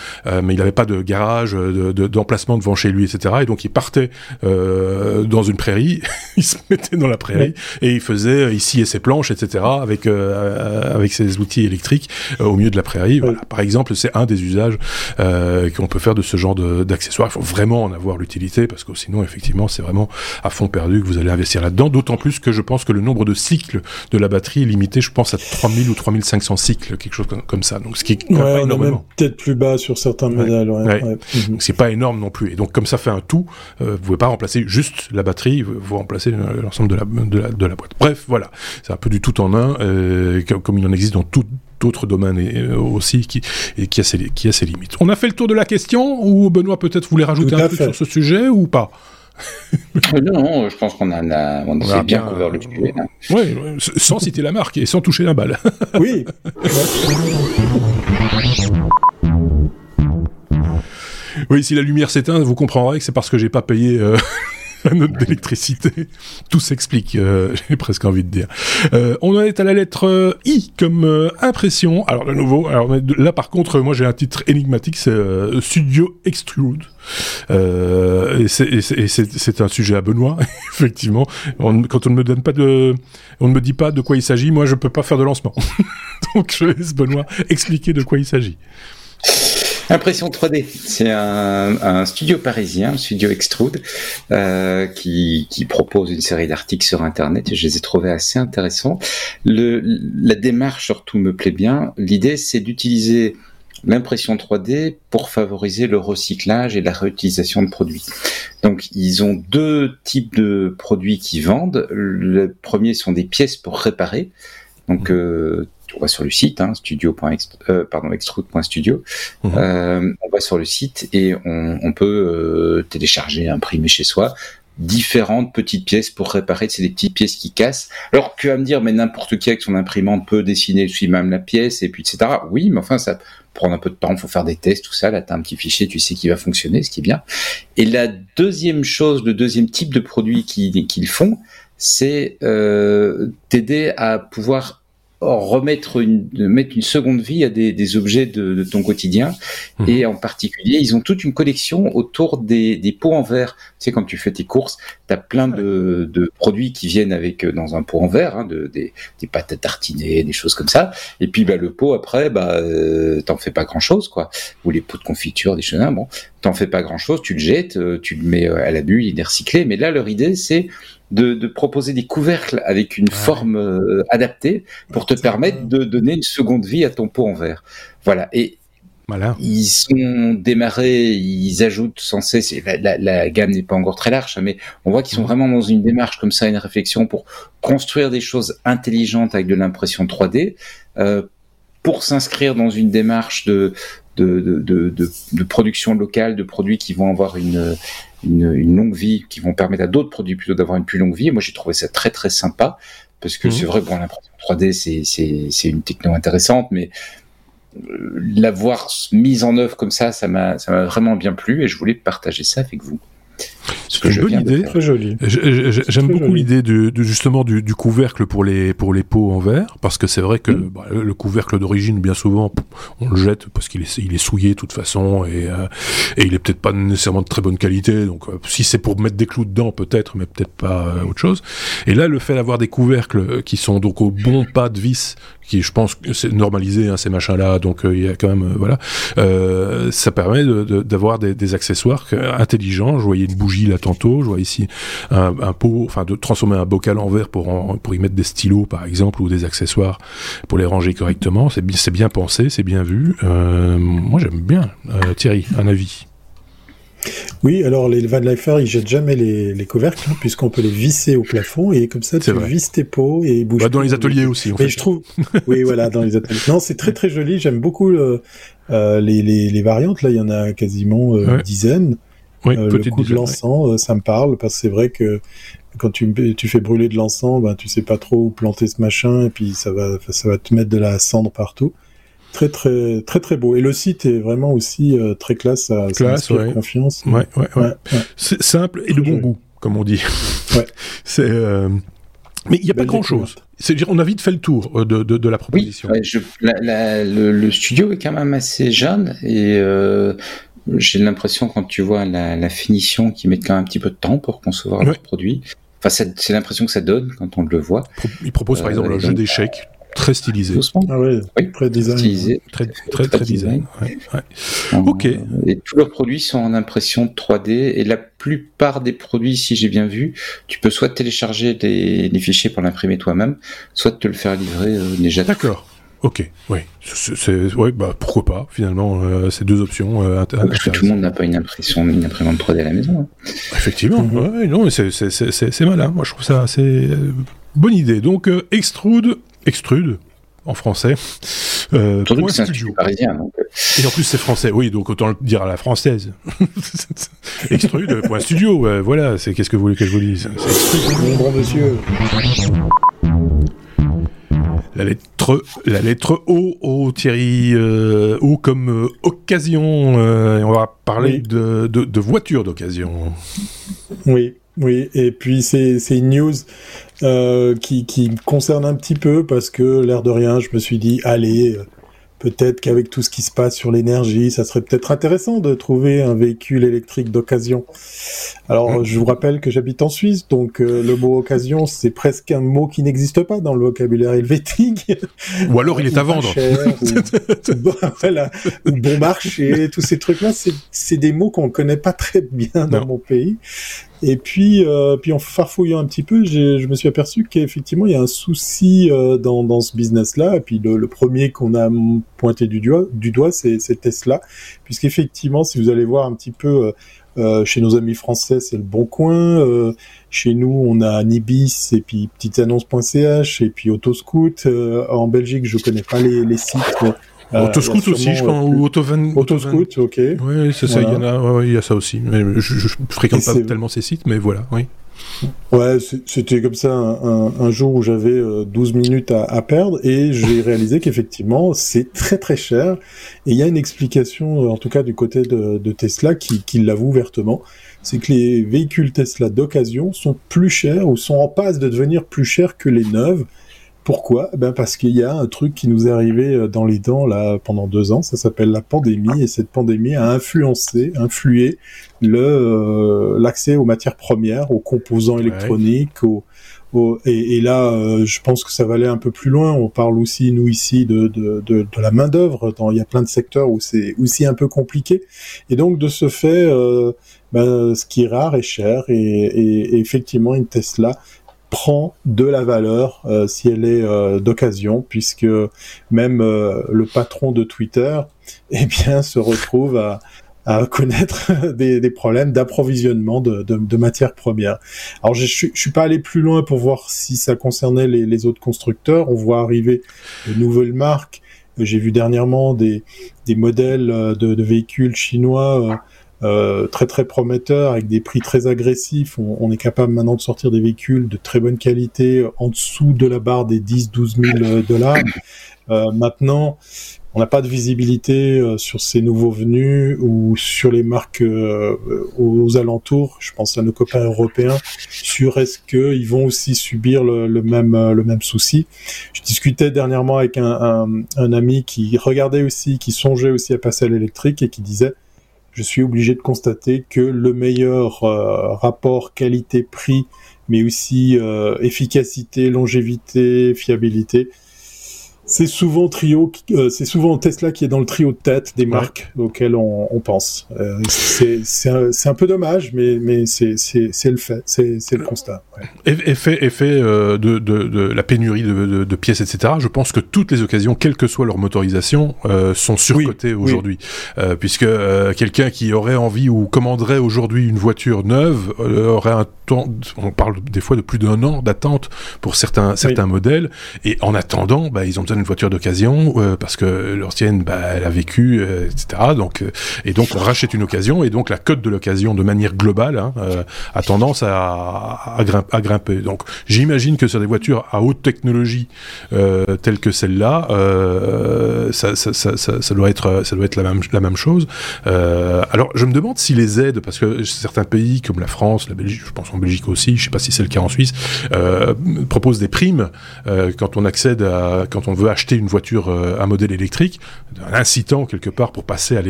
mais il n'avait pas de garage d'emplacement de, devant chez lui etc et donc il partait dans dans une prairie, il se mettait dans la prairie et il faisait euh, ici et ses planches, etc. avec euh, avec ses outils électriques euh, au milieu de la prairie. Voilà. Par exemple, c'est un des usages qu'on peut faire de ce genre d'accessoires. Il faut vraiment en avoir l'utilité parce que sinon, effectivement, c'est vraiment à fond perdu que vous allez investir là-dedans. D'autant plus que je pense que le nombre de cycles de la batterie est limité, je pense, à 3000 ou 3500 cycles, quelque chose comme ça. Donc, ce qui est pas énormément. Peut-être plus bas sur certains modèles. Ouais. Mhm. C'est pas énorme non plus. Et donc, comme ça fait un tout, vous pouvez pas remplacer juste la batterie, vous remplacez l'ensemble de la, de, la, de la, boîte. Bref, voilà, c'est un peu du tout en un, euh, comme il en existe dans tout d'autres domaines euh, aussi qui, et qui, a ses, qui a ses limites. On a fait le tour de la question, ou Benoît peut-être voulait rajouter un truc sur ce sujet ou pas? Euh, non, je pense qu'on a, on, a bien couvert le sujet. Oui, sans citer la marque et sans toucher la balle. oui. oui, si la lumière s'éteint, vous comprendrez que c'est parce que j'ai pas payé euh, la note d'électricité. Tout s'explique, euh, j'ai presque envie de dire. Euh, on en est à la lettre euh, I comme impression. Alors de nouveau, alors là par contre, moi j'ai un titre énigmatique, c'est Studio Extrude. et c'est un sujet à Benoît, effectivement. quand on ne me donne pas de, on ne me dit pas de quoi il s'agit, moi je peux pas faire de lancement. Donc je laisse Benoît expliquer de quoi il s'agit. Impression 3D, c'est un, studio parisien, studio Extrude, euh, qui, propose une série d'articles sur Internet et je les ai trouvés assez intéressants. La démarche surtout me plaît bien. L'idée, c'est d'utiliser l'impression 3D pour favoriser le recyclage et la réutilisation de produits. Donc, ils ont deux types de produits qui vendent. Le premier sont des pièces pour réparer. Euh, on va sur le site, hein, studio. Euh, pardon, extrude.studio. Mhm. Euh, on va sur le site et on, peut euh, télécharger, imprimer chez soi différentes petites pièces pour réparer. C'est des petites pièces qui cassent. Alors que à me dire, mais n'importe qui avec son imprimante peut dessiner lui-même la pièce et puis etc. Oui, mais enfin ça prend un peu de temps. Il faut faire des tests, tout ça. Là, as un petit fichier, tu sais qui va fonctionner, ce qui est bien. Et la deuxième chose, le deuxième type de produit qu'ils font, c'est euh, t'aider à pouvoir remettre une, mettre une seconde vie à des, des objets de, de, ton quotidien. Mhm. Et en particulier, ils ont toute une collection autour des, des pots en verre. Tu sais, quand tu fais tes courses, tu as plein de, de, produits qui viennent avec euh, dans un pot en verre, hein, de, des, des pâtes à tartiner, des choses comme ça. Et puis bah, le pot, après, bah, euh, t'en fais pas grand-chose. quoi. Ou les pots de confiture, des choses. Bon, t'en fais pas grand-chose, tu le jettes, euh, tu le mets à la bulle, il est recyclé. Mais là, leur idée, c'est de, proposer des couvercles avec une forme euh, adaptée pour te permettre de donner une seconde vie à ton pot en verre. Voilà. Et Ils sont démarrés, ils ajoutent sans cesse, la, la, gamme n'est pas encore très large, mais on voit qu'ils sont vraiment dans une démarche comme ça, une réflexion pour construire des choses intelligentes avec de l'impression 3D, euh, pour s'inscrire dans une démarche de de, de, de, de, production locale, de produits qui vont avoir une, une, longue vie, qui vont permettre à d'autres produits plutôt d'avoir une plus longue vie. moi, j'ai trouvé ça très très sympa parce que mhm. c'est vrai, bon, l'impression 3D, c'est une techno intéressante, mais euh, l'avoir mise en œuvre comme ça, ça m'a vraiment bien plu et je voulais partager ça avec vous. C'est une bonne idée. J'aime beaucoup l'idée de, justement du, couvercle pour les pour les pots en verre parce que c'est vrai que mm. bah, le couvercle d'origine bien souvent on le jette parce qu'il est il est souillé de toute façon et euh, et il est peut-être pas nécessairement de très bonne qualité donc euh, si c'est pour mettre des clous dedans peut-être mais peut-être pas euh, autre chose. Et là le fait d'avoir des couvercles qui sont donc au bon pas de vis qui je pense que c'est normalisé hein, ces machins là donc il y a quand même voilà ça permet d'avoir de, des, des accessoires intelligents. Je voyais une bougie là tantôt. Je vois ici un, pot, enfin de transformer un bocal en verre pour pour y mettre des stylos par exemple ou des accessoires pour les ranger correctement. C'est bien, c'est bien pensé, c'est bien vu. moi j'aime bien. Thierry, un avis? Oui, alors les Van Leifer, ils jettent jamais les, couvercles, hein, puisqu'on peut les visser au plafond, et comme ça, tu visses tes pots et ils bougent. Bah, dans les ateliers aussi, en fait. je trouve, oui, voilà, dans les ateliers. Non, c'est très très joli, j'aime beaucoup euh, les, les, variantes, là, il y en a quasiment euh, une dizaine. Oui, euh, le coup de l'encens, ça me parle, parce que c'est vrai que quand tu, tu fais brûler de l'encens, ben, tu sais pas trop où planter ce machin, et puis ça va, ça va te mettre de la cendre partout. Très très très très beau. Et le site est vraiment aussi euh, très classe ça, classe, ouais. confiance. Ouais, ouais, ouais. c'est simple et de bon goût comme on dit. Ouais. C'est euh, mais il n'y a pas grand chose c'est dire on a vite fait le tour euh, de, de, de la proposition. oui, je, le, studio est quand même assez jeune et j'ai l'impression quand tu vois la, la finition qu'ils mettent quand même un petit peu de temps pour concevoir leur produit Enfin, c'est l'impression que ça donne quand on le voit. Il propose par exemple un jeu d'échecs très stylisé. Ah ouais, très design. Très, très, très, design. ok. Et tous leurs produits sont en impression 3D et la plupart des produits, si j'ai bien vu, tu peux soit télécharger des, fichiers pour l'imprimer toi-même, soit te le faire livrer euh, déjà. D'accord. Ok, oui, c'est, ouais, bah pourquoi pas finalement euh, ces deux options. Euh, Parce que tout le monde n'a pas une impression, une imprimante 3D à la maison. Hein. Effectivement, mhm. ouais, non, mais c'est, malin. Moi, je trouve ça assez bonne idée. Donc extrude extrude en français. Euh, point studio. Parisien, euh. Et en plus c'est français, oui, donc autant le dire à la française. extrude, point studio, voilà, c'est qu'est-ce que vous voulez que je vous dise? Mon bon monsieur. La lettre, la lettre O, O Thierry, euh, O comme euh, occasion, et on va parler de, de, de voitures d'occasion. Oui, oui, et puis c'est une news euh, qui, qui, me concerne un petit peu parce que l'air de rien, je me suis dit, allez, peut-être qu'avec tout ce qui se passe sur l'énergie, ça serait peut-être intéressant de trouver un véhicule électrique d'occasion. Alors, mmh. je vous rappelle que j'habite en Suisse, donc euh, le mot occasion, c'est presque un mot qui n'existe pas dans le vocabulaire helvétique. Ou alors il est à vendre. ou, bon marché, tous ces trucs-là, c'est des mots qu'on ne connaît pas très bien dans mon pays. Et puis, euh, puis en farfouillant un petit peu, je me suis aperçu qu'effectivement, il y a un souci euh, dans, dans ce business-là. Et puis, le, le premier qu'on a pointé du doigt, du doigt c'est Tesla. Puisqu'effectivement, si vous allez voir un petit peu euh, euh chez nos amis français, c'est le Bon Coin. Euh, chez nous, on a Nibis et puis petiteannonce.ch et puis Autoscoot. Euh, en Belgique, je connais pas les, les sites. Autoscoot aussi, je crois, ou Autovan. Autoscoot, ok. Oui, c'est ça, il y en a, il y a ça aussi. Mais je, je, fréquente pas tellement ces sites, mais voilà, oui. Ouais, c'était comme ça un, un, jour où j'avais 12 euh, minutes à, à perdre et j'ai réalisé qu'effectivement c'est très très cher et il y a une explication en tout cas du côté de, de Tesla qui, qui l'avoue ouvertement, c'est que les véhicules Tesla d'occasion sont plus chers ou sont en passe de devenir plus chers que les neuves pourquoi? Ben Parce qu'il y a un truc qui nous est arrivé euh, dans les dents là pendant deux ans, ça s'appelle la pandémie, et cette pandémie a influencé, influé le euh, l'accès aux matières premières, aux composants électroniques, aux, et, et, là, euh, je pense que ça va aller un peu plus loin. On parle aussi, nous ici, de, de, de, de la main d'œuvre. Il y a plein de secteurs où c'est aussi un peu compliqué. Et donc, de ce fait, ben, ce qui est rare est cher. Et, et, et effectivement, une Tesla prend de la valeur euh, si elle est euh, d'occasion, puisque même euh, le patron de Twitter, eh bien, se retrouve à, à connaître des, des problèmes d'approvisionnement de, de, de, matières premières. Alors je, je, suis pas allé plus loin pour voir si ça concernait les, les autres constructeurs. On voit arriver de nouvelles marques. J'ai vu dernièrement des, des modèles de, de véhicules chinois euh, très très prometteur avec des prix très agressifs. On, est capable maintenant de sortir des véhicules de très bonne qualité en dessous de la barre des 10-12 000 dollars. Euh, maintenant, on n'a pas de visibilité euh, sur ces nouveaux venus ou sur les marques euh, aux alentours. Je pense à nos copains européens sur est-ce qu'ils vont aussi subir le, le, même le même souci? Je discutais dernièrement avec un, un, un ami qui regardait aussi, qui songeait aussi à passer à l'électrique et qui disait je suis obligé de constater que le meilleur euh, rapport qualité-prix, mais aussi euh, efficacité, longévité, fiabilité, c'est souvent trio, euh, c'est souvent Tesla qui est dans le trio de tête des marques auxquelles on, on pense. Euh, c'est un, un, peu dommage, mais, mais c'est le fait, c'est le constat. Ouais. Effet, effet euh, de, de, de, la pénurie de, de, pièces, etc. Je pense que toutes les occasions, quelle que soit leur motorisation, sont surcotées aujourd'hui, euh, puisque quelqu'un qui aurait envie ou commanderait aujourd'hui une voiture neuve aurait un temps, on parle des fois de plus d'un an d'attente pour certains certains modèles, et en attendant, bah, ils ont besoin d'une voiture d'occasion euh, parce que l'ancienne, bah, elle a vécu, euh, etc. Donc, euh, et donc on rachète une occasion et donc la cote de l'occasion de manière globale hein, a tendance à, à, grimper. Donc j'imagine que sur des voitures à haute technologie telles que celle-là, ça, ça, ça, ça, doit être ça doit être la même la même chose. alors je me demande si les aides, parce que certains pays comme la France, la Belgique, je pense en Belgique aussi, je sais pas si c'est le cas en Suisse, proposent des primes quand on accède à quand on veut acheter une voiture, euh, un modèle électrique, un incitant quelque part pour passer à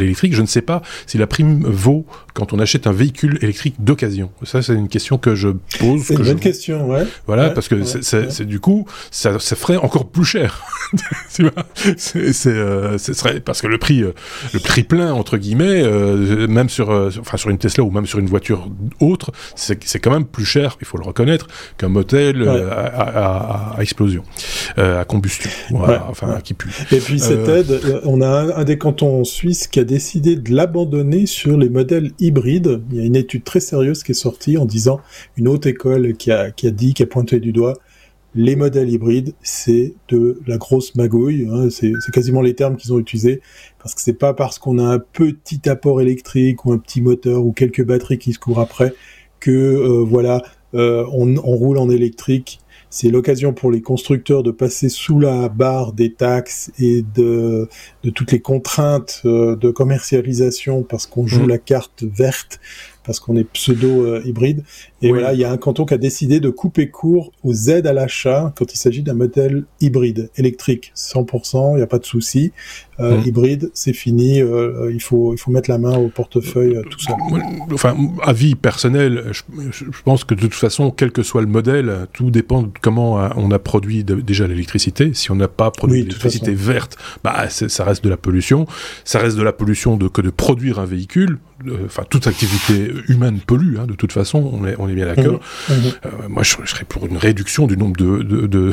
l'électrique. Je ne sais pas si la prime vaut quand on achète un véhicule électrique d'occasion. Ça, c'est une question que je pose. C'est une bonne question, ouais. Voilà, parce que c'est du coup, ça, ça, ferait encore plus cher. c'est euh, ce serait parce que le prix, euh, le prix plein entre guillemets, même sur, enfin sur une Tesla ou même sur une voiture autre, c'est quand même plus cher. Il faut le reconnaître qu'un modèle à, à, explosion, à combustion enfin, qui pue. Et puis cette euh, aide, on a un, des cantons suisses qui a décidé de l'abandonner sur les modèles hybrides. Il y a une étude très sérieuse qui est sortie en disant une haute école qui a, qui a dit, qui a pointé du doigt, les modèles hybrides, c'est de la grosse magouille. Hein, c'est quasiment les termes qu'ils ont utilisés parce que c'est pas parce qu'on a un petit apport électrique ou un petit moteur ou quelques batteries qui se courent après que euh, voilà euh, on, on, roule en électrique c'est l'occasion pour les constructeurs de passer sous la barre des taxes et de, de toutes les contraintes euh, de commercialisation parce qu'on joue mmh. la carte verte parce qu'on est pseudo-hybride. Et voilà, il y a un canton qui a décidé de couper court aux aides à l'achat quand il s'agit d'un modèle hybride, électrique, 100%, il n'y a pas de souci. Euh, mmh. Hybride, c'est fini, euh, il, faut, il faut mettre la main au portefeuille, euh, tout ça. Enfin, avis personnel, je, je, pense que de toute façon, quel que soit le modèle, tout dépend de comment on a produit déjà l'électricité. Si on n'a pas produit l'électricité verte, bah, ça reste de la pollution. Ça reste de la pollution de, que de produire un véhicule. Enfin, toute activité humaine pollue, hein, de toute façon, on est, on est bien d'accord. Mmh, mmh. euh, moi, je, serais pour une réduction du nombre de, de, de,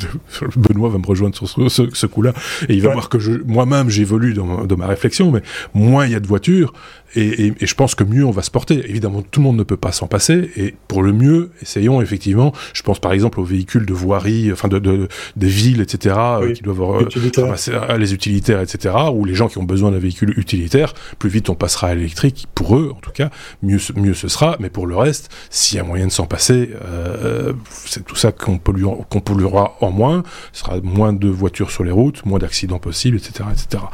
Benoît va me rejoindre sur ce, ce, coup-là, et il va voir que moi-même j'évolue dans, dans, ma réflexion, mais moins il y a de voitures, et, et, et, je pense que mieux on va se porter. Évidemment, tout le monde ne peut pas s'en passer, et pour le mieux, essayons effectivement. Je pense par exemple aux véhicules de voirie, enfin de, de des villes, etc., euh, qui doivent euh, les utilitaires, etc., ou les gens qui ont besoin d'un véhicule utilitaire. Plus vite on passera à l'électrique, pour eux en tout cas, mieux mieux ce sera. Mais pour le reste, s'il y a moyen de s'en passer, euh, c'est tout ça qu'on polluera, qu'on polluera en moins. Ce sera moins de voitures sur les routes, moins d'accidents possibles, etc., etc.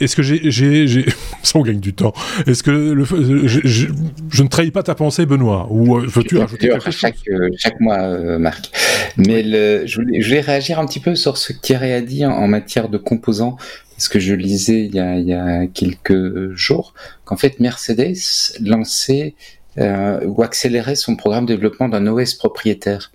Est-ce que j'ai, j'ai, ça on gagne du temps. Est-ce que le, je, je, je, ne trahis pas ta pensée, Benoît Ou euh, veux-tu rajouter quelque chose chaque, euh, chaque mois, euh, Marc. Mais le, je, voulais, je voulais réagir un petit peu sur ce qu'Thierry a dit en, matière de composants parce que je lisais il y a, il y a quelques jours qu'en fait Mercedes lançait euh, ou accélérer son programme de développement d'un OS propriétaire.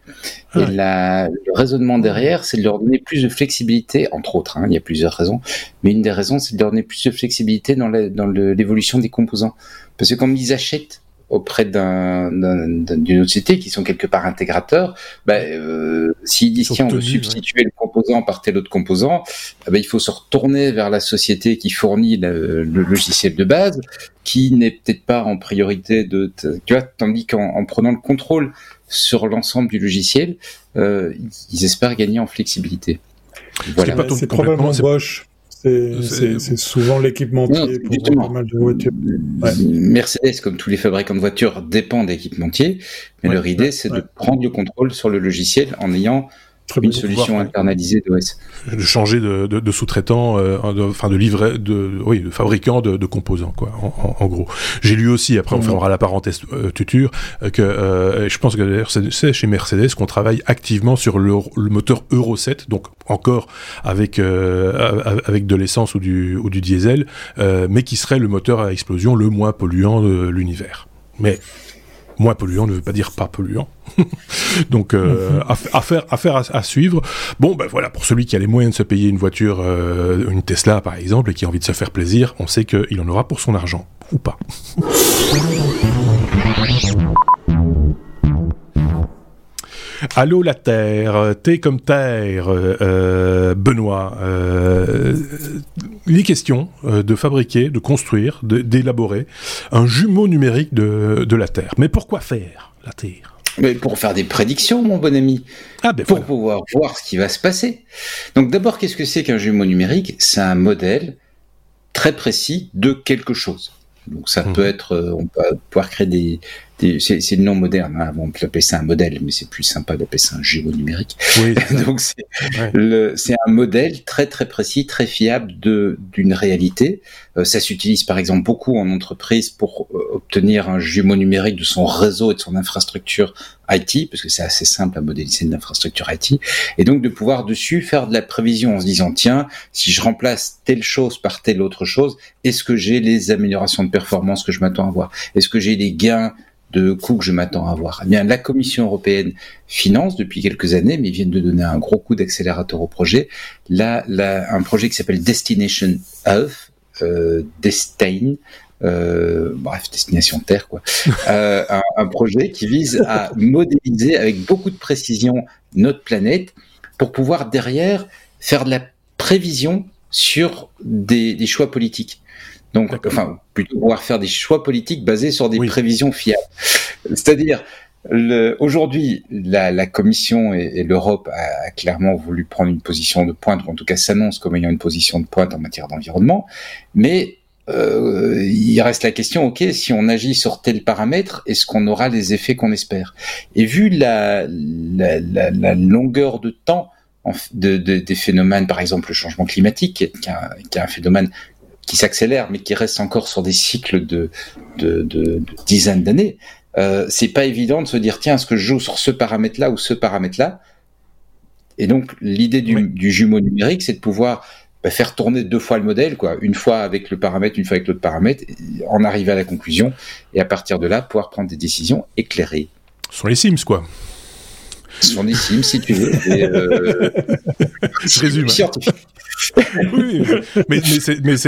Et la, le raisonnement derrière, c'est de leur donner plus de flexibilité, entre autres, hein, il y a plusieurs raisons, mais une des raisons, c'est de leur donner plus de flexibilité dans l'évolution des composants. Parce que comme ils achètent auprès d'une autre société qui sont quelque part intégrateurs, bah, euh, s'ils disent tiens on veut substituer le composant par tel autre composant, eh ben, il faut se retourner vers la société qui fournit le, logiciel de base, qui n'est peut-être pas en priorité de, tu vois, tandis qu'en prenant le contrôle sur l'ensemble du logiciel, euh, ils espèrent gagner en flexibilité. Voilà. C'est probablement Bosch c'est souvent l'équipementier pour pas mal de voitures. Mercedes, comme tous les fabricants de voitures, dépend d'équipementiers, mais leur idée, c'est de prendre le contrôle sur le logiciel en ayant une solution internalisée d'OS. De changer de, de, de sous-traitant, euh, enfin de, livret, de, oui, de fabricant de, composants, quoi, en, en, gros. J'ai lu aussi, après on fera la parenthèse euh, tuture, euh, que euh, je pense que d'ailleurs c'est chez Mercedes qu'on travaille activement sur le, le, moteur Euro 7, donc encore avec avec de l'essence ou du, ou du diesel, mais qui serait le moteur à explosion le moins polluant de l'univers. Mais moins polluant ne veut pas dire pas polluant. Donc euh, affaire, affaire à, suivre. Bon, ben voilà, pour celui qui a les moyens de se payer une voiture, euh, une Tesla par exemple, et qui a envie de se faire plaisir, on sait qu'il en aura pour son argent, ou pas. Allô la Terre, T comme Terre, euh, Benoît. Euh, il est question euh, de fabriquer, de construire, d'élaborer un jumeau numérique de, de la Terre. Mais pourquoi faire la Terre? Mais pour faire des prédictions, mon bon ami. Ah ben pour pouvoir voir ce qui va se passer. Donc d'abord, qu'est-ce que c'est qu'un jumeau numérique? C'est un modèle très précis de quelque chose. Donc ça mmh. peut être, euh, on peut pouvoir créer des, c'est le nom moderne. Hein. on peut appeler ça un modèle, mais c'est plus sympa d'appeler ça un jumeau numérique. Oui, Donc c'est un modèle très très précis, très fiable de d'une réalité. Euh, ça s'utilise par exemple beaucoup en entreprise pour euh, obtenir un jumeau numérique de son réseau et de son infrastructure IT, parce que c'est assez simple à modéliser une infrastructure IT, et donc de pouvoir dessus faire de la prévision en se disant tiens, si je remplace telle chose par telle autre chose, est-ce que j'ai les améliorations de performance que je m'attends à avoir Est-ce que j'ai les gains de coûts que je m'attends à avoir. Eh bien, la Commission européenne finance depuis quelques années, mais ils viennent de donner un gros coup d'accélérateur au projet. Là, là, un projet qui s'appelle Destination Earth, euh, Destin, euh, bref, destination Terre, quoi. Euh, un, un, projet qui vise à modéliser avec beaucoup de précision notre planète pour pouvoir derrière faire de la prévision sur des, des choix politiques. Donc, enfin, plutôt pouvoir faire des choix politiques basés sur des prévisions fiables. C'est-à-dire, aujourd'hui, la, la, Commission et, l'Europe a, clairement voulu prendre une position de pointe, ou en tout cas s'annonce comme ayant une position de pointe en matière d'environnement, mais euh, il reste la question, ok, si on agit sur tel paramètre, est-ce qu'on aura les effets qu'on espère? Et vu la, la, la, la, longueur de temps de, de, des phénomènes, par exemple le changement climatique, qui est, qui est un phénomène qui s'accélère, mais qui reste encore sur des cycles de, de, de, dizaines d'années, euh, c'est pas évident de se dire tiens, est-ce que je joue sur ce paramètre-là ou ce paramètre-là? Et donc l'idée du, du, jumeau numérique, c'est de pouvoir bah, faire tourner deux fois le modèle, quoi, une fois avec le paramètre, une fois avec l'autre paramètre, en arriver à la conclusion, et à partir de là, pouvoir prendre des décisions éclairées. Sont les Sims, quoi. Sims, si tu veux. euh, je résume. oui, mais,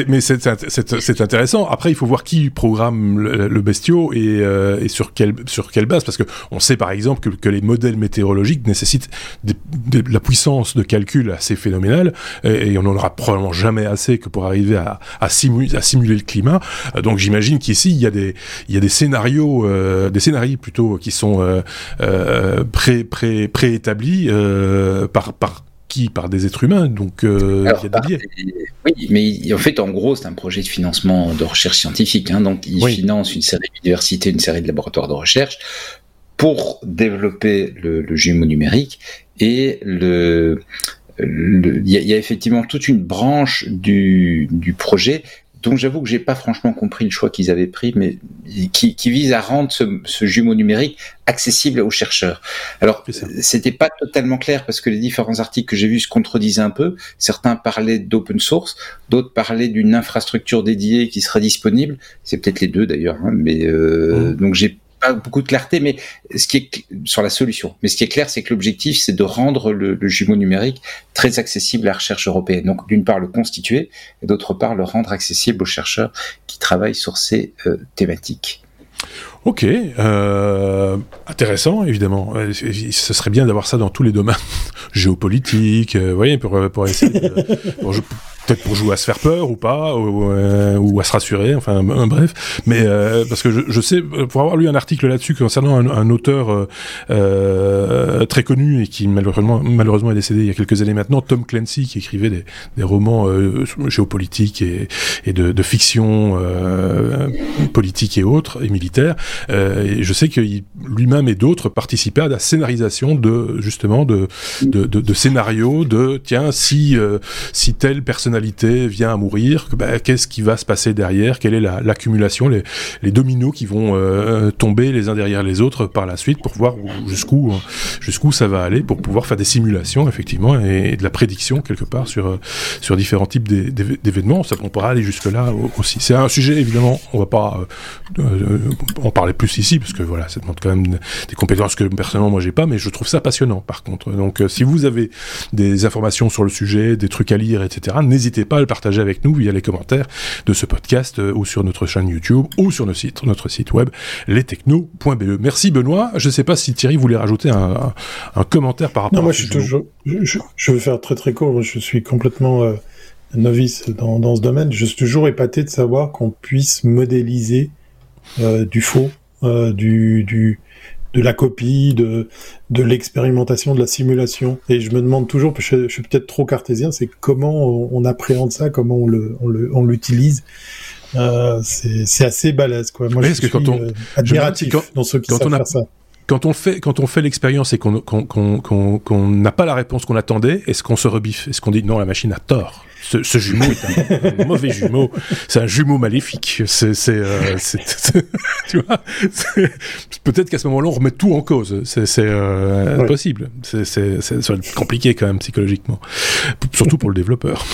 mais c'est intéressant. Après, il faut voir qui programme le, bestiau et, euh, et, sur quelle sur quelle base, parce que on sait par exemple que, que les modèles météorologiques nécessitent de la puissance de calcul assez phénoménale, et, on n'en aura probablement jamais assez que pour arriver à, à, simuler, à simuler le climat. Euh, donc j'imagine qu'ici il y a des il y a des scénarios, euh, des scénarios plutôt qui sont pré pré préétablis par par qui? Par des êtres humains, donc euh, il y a des biais. Oui, mais en fait, en gros, c'est un projet de financement de recherche scientifique. Hein, donc, il finance une série d'universités, une série de laboratoires de recherche pour développer le, le jumeau numérique et le il y, y, a effectivement toute une branche du, du projet donc j'avoue que j'ai pas franchement compris le choix qu'ils avaient pris, mais qui, qui vise à rendre ce, ce, jumeau numérique accessible aux chercheurs. Alors c'était pas totalement clair parce que les différents articles que j'ai vus se contredisaient un peu. Certains parlaient d'open source, d'autres parlaient d'une infrastructure dédiée qui serait disponible. C'est peut-être les deux d'ailleurs, hein, mais euh, mmh. donc j'ai pas beaucoup de clarté, mais ce qui est sur la solution. Mais ce qui est clair, c'est que l'objectif, c'est de rendre le, jumeau numérique très accessible à la recherche européenne. Donc, d'une part, le constituer, et d'autre part, le rendre accessible aux chercheurs qui travaillent sur ces euh, thématiques. Ok, euh, intéressant évidemment. Euh, ce serait bien d'avoir ça dans tous les domaines géopolitiques, vous voyez, pour, pour essayer de, peut-être pour jouer à se faire peur ou pas, ou, euh, à se rassurer, enfin bref. Mais euh, parce que je, je, sais, pour avoir lu un article là-dessus concernant un, un auteur euh, euh, très connu et qui malheureusement, malheureusement est décédé il y a quelques années maintenant, Tom Clancy, qui écrivait des, des romans géopolitiques et, et de, de, fiction politique et autres et militaire. et je sais que lui-même et d'autres participaient à la scénarisation de justement de de, de, de scénarios de tiens si si tel personnage fonctionnalité vient à mourir, ben, qu'est-ce qui va se passer derrière? Quelle est l'accumulation, les, dominos qui vont euh, tomber les uns derrière les autres par la suite pour voir jusqu'où jusqu'où ça va aller, pour pouvoir faire des simulations effectivement et, de la prédiction quelque part sur sur différents types d'événements. Ça on pourra aller jusque là aussi. C'est un sujet évidemment, on va pas en parler plus ici parce que voilà, ça demande quand même des compétences que personnellement moi j'ai pas, mais je trouve ça passionnant par contre. Donc si vous avez des informations sur le sujet, des trucs à lire, etc., pas à le partager avec nous via les commentaires de ce podcast euh, ou sur notre chaîne YouTube ou sur notre site, notre site web lestechno.be. Merci Benoît. Je ne sais pas si Thierry voulait rajouter un, commentaire par rapport non, moi, à je suis toujours, je, vais faire très très court. Je suis complètement euh, novice dans, ce domaine. Je suis toujours épaté de savoir qu'on puisse modéliser euh, du faux, du, du, de la copie, de, de l'expérimentation, de la simulation. Et je me demande toujours, je, je suis peut-être trop cartésien, c'est comment on, appréhende ça, comment on le, on l'utilise. Euh, c'est assez balèze, quoi. Moi, je suis quand on, euh, admiratif quand, dans ceux qui savent on a, faire ça. Quand on fait, quand on fait l'expérience et qu'on qu'on n'a pas la réponse qu'on attendait, est-ce qu'on se rebiffe Est-ce qu'on dit non, la machine a tort? Ce, jumeau est un, mauvais jumeau. C'est un jumeau maléfique. C'est, c'est, euh, tu vois, peut-être qu'à ce moment-là, on remet tout en cause. C'est, c'est euh, impossible. C'est, c'est, c'est compliqué quand même psychologiquement, surtout pour le développeur.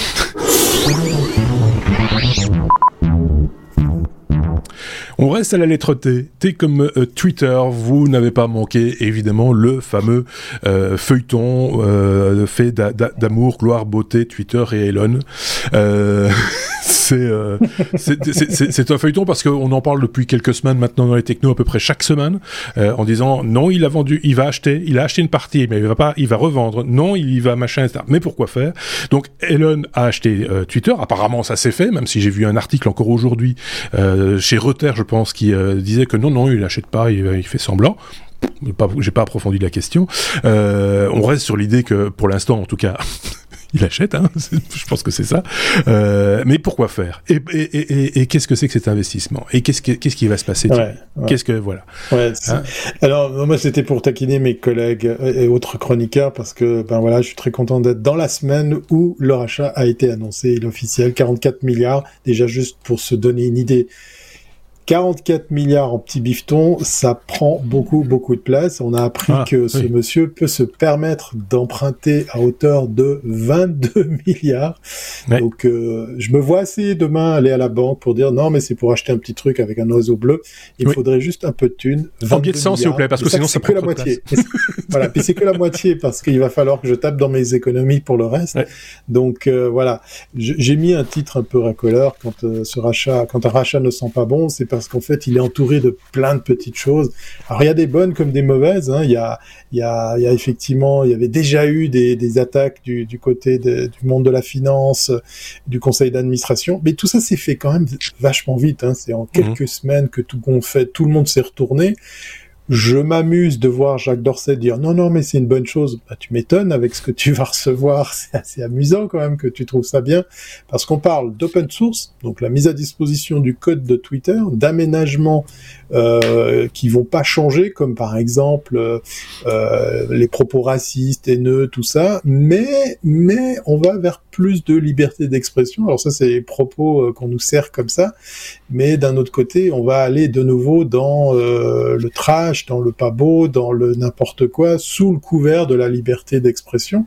On reste à la lettre T. T comme euh, Twitter. Vous n'avez pas manqué, évidemment, le fameux euh, feuilleton euh, fait d'amour, gloire, beauté, Twitter et Elon. Euh, c'est un feuilleton parce qu'on en parle depuis quelques semaines maintenant dans les technos à peu près chaque semaine euh, en disant non il a vendu il va acheter il a acheté une partie mais il va pas il va revendre non il va machin etc mais pourquoi faire? Donc Elon a acheté euh, Twitter apparemment ça s'est fait même si j'ai vu un article encore aujourd'hui chez Reuters je pense qui disait que non non il n'achète pas il, il fait semblant. J'ai pas approfondi la question. on reste sur l'idée que, pour l'instant, en tout cas, il achète, hein. Je pense que c'est ça. Euh, mais pourquoi faire? Et, et, et, et qu'est-ce que c'est que cet investissement? Et qu'est-ce, qu'est-ce qui va se passer? Qu'est-ce que voilà. Ouais, hein? Alors moi c'était pour taquiner mes collègues et autres chroniqueurs parce que ben voilà, je suis très content d'être dans la semaine où le rachat a été annoncé, l'officiel 44 milliards. Déjà juste pour se donner une idée 44 milliards en petits bifetons, ça prend beaucoup, beaucoup de place. On a appris ah, que ce monsieur peut se permettre d'emprunter à hauteur de 22 milliards. Donc, euh, je me vois assez demain aller à la banque pour dire non, mais c'est pour acheter un petit truc avec un oiseau bleu. Il faudrait juste un peu de thunes. En biais de sang, s'il vous plaît, parce que sinon prend que la moitié. voilà, puis c'est que la moitié parce qu'il va falloir que je tape dans mes économies pour le reste. Donc euh, voilà, j'ai mis un titre un peu racoleur quand euh, ce rachat, quand un rachat ne sent pas bon, c'est parce qu'en fait, il est entouré de plein de petites choses. Alors, il y a des bonnes comme des mauvaises. Hein. Il, y a, il, y a, il y a effectivement, il y avait déjà eu des, des attaques du, du côté du monde de la finance, du conseil d'administration, mais tout ça s'est fait quand même vachement vite. Hein. C'est en mmh. quelques semaines que tout, fait, tout le monde s'est retourné je m'amuse de voir Jacques Dorset dire non non mais c'est une bonne chose. Bah, tu m'étonnes avec ce que tu vas recevoir, c'est assez amusant quand même que tu trouves ça bien parce qu'on parle d'open source, donc la mise à disposition du code de Twitter, d'aménagements euh, qui vont pas changer comme par exemple euh, euh, les propos racistes, haineux, tout ça, mais mais on va vers plus de liberté d'expression. Alors ça c'est les propos euh, qu'on nous sert comme ça, mais d'un autre côté on va aller de nouveau dans le trash dans le pas beau, dans le n'importe quoi, sous le couvert de la liberté d'expression.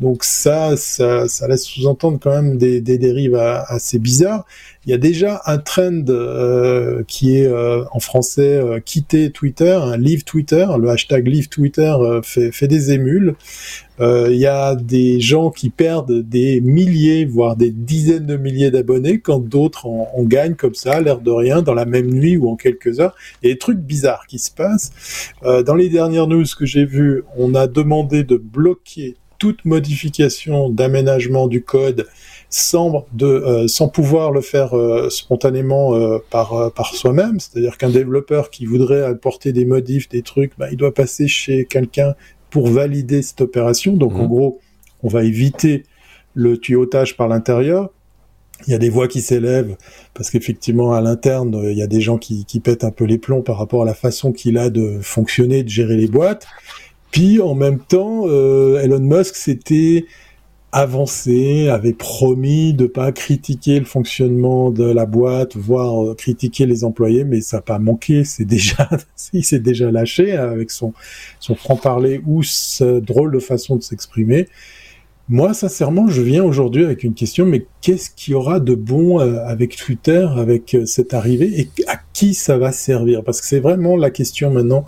Donc ça, ça, laisse sous-entendre quand même des, dérives assez bizarres. Il y a déjà un trend euh, qui est euh, en français euh, quitter Twitter, un leave Twitter. Le hashtag leave Twitter fait, fait des émules. Il y a des gens qui perdent des milliers, voire des dizaines de milliers d'abonnés, quand d'autres en, en, gagnent comme ça, l'air de rien, dans la même nuit ou en quelques heures. Il y a des trucs bizarres qui se passent. dans les dernières news que j'ai vues, on a demandé de bloquer toute modification d'aménagement du code sans, de, euh, sans pouvoir le faire euh, spontanément euh, par, par soi-même. C'est-à-dire qu'un développeur qui voudrait apporter des modifs, des trucs, bah, il doit passer chez quelqu'un pour valider cette opération. Donc en mmh. gros, on va éviter le tuyautage par l'intérieur. Il y a des voix qui s'élèvent parce qu'effectivement à l'interne il y a des gens qui, qui pètent un peu les plombs par rapport à la façon qu'il a de fonctionner, de gérer les boîtes. Puis en même temps, Elon Musk c'était avancé, avait promis de pas critiquer le fonctionnement de la boîte, voire critiquer les employés, mais ça n'a pas manqué. C'est déjà, il s'est déjà lâché avec son son franc parler ou sa drôle de façon de s'exprimer. Moi, sincèrement, je viens aujourd'hui avec une question, mais qu'est-ce qu'il y aura de bon euh, avec Twitter, avec euh, cette arrivée, et à qui ça va servir? Parce que c'est vraiment la question maintenant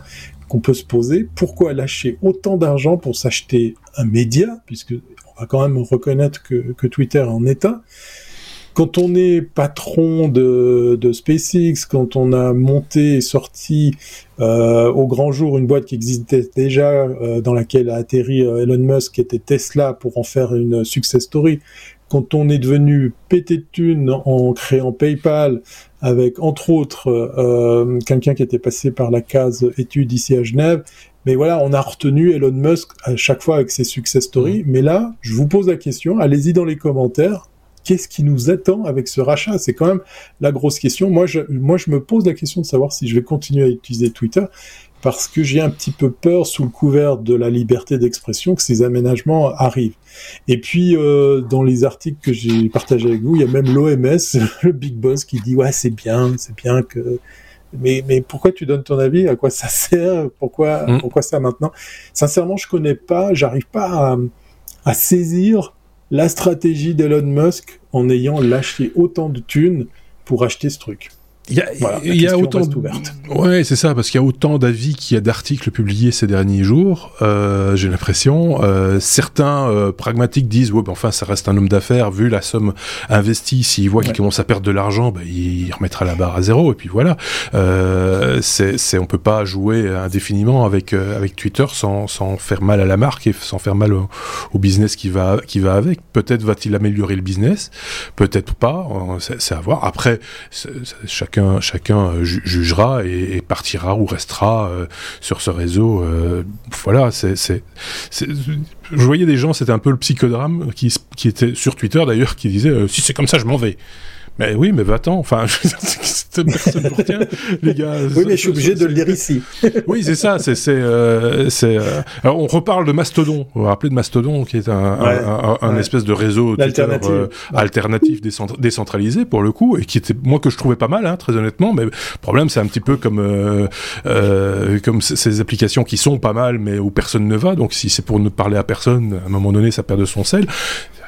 qu'on peut se poser. Pourquoi lâcher autant d'argent pour s'acheter un média, puisque on va quand même reconnaître que, Twitter en est un quand on est patron de, SpaceX, quand on a monté et sorti euh, au grand jour une boîte qui existait déjà, euh, dans laquelle a atterri euh, Elon Musk, qui était Tesla, pour en faire une success story, quand on est devenu pété de thunes en créant PayPal, avec entre autres quelqu'un qui était passé par la case études ici à Genève, mais voilà, on a retenu Elon Musk à chaque fois avec ses success stories. Mmh. Mais là, je vous pose la question, allez-y dans les commentaires qu'est-ce qui nous attend avec ce rachat? C'est quand même la grosse question. Moi je, moi, je me pose la question de savoir si je vais continuer à utiliser Twitter parce que j'ai un petit peu peur, sous le couvert de la liberté d'expression, que ces aménagements arrivent. Et puis, euh, dans les articles que j'ai partagés avec vous, il y a même l'OMS, le Big Boss, qui dit ouais, c'est bien, c'est bien que. Mais, mais pourquoi tu donnes ton avis? À quoi ça sert? Pourquoi, mm. pourquoi ça maintenant? Sincèrement, je connais pas, j'arrive pas à, à saisir la stratégie d'Elon Musk en ayant lâché autant de thunes pour acheter ce truc. Il y a, il y a autant Ouais, c'est ça, parce qu'il y a autant d'avis qu'il y a d'articles publiés ces derniers jours. Euh, J'ai l'impression. Euh, certains euh, pragmatiques disent ouais, ben enfin, ça reste un homme d'affaires. Vu la somme investie, s'il voit qu'il commence à perdre de l'argent, ben, il remettra la barre à zéro. Et puis voilà. Euh, c'est, on peut pas jouer indéfiniment avec euh, avec Twitter sans, sans faire mal à la marque et sans faire mal au, au business qui va qui va avec. Peut-être va-t-il améliorer le business, peut-être pas. C'est à voir. Après, chacun chacun, euh, jugera et, partira ou restera euh, sur ce réseau. Euh, voilà, c'est, je voyais des gens, c'était un peu le psychodrame qui, qui était sur Twitter d'ailleurs, qui disait si c'est comme ça, je m'en vais. Mais oui, mais va-t'en. Enfin, personne pour tient, les gars. Oui, mais je suis obligé de le dire ici. oui, c'est ça. C'est, c'est, euh, c'est. Euh... Alors, on reparle de Mastodon. Vous vous rappelez de Mastodon, qui est un, ouais, un, un, espèce de réseau alternatif, euh, alternatif décentralisé pour le coup, et qui était moi que je trouvais pas mal, hein, très honnêtement. Mais le problème, c'est un petit peu comme euh, euh, comme ces applications qui sont pas mal, mais où personne ne va. Donc, si c'est pour ne parler à personne, à un moment donné, ça perd de son sel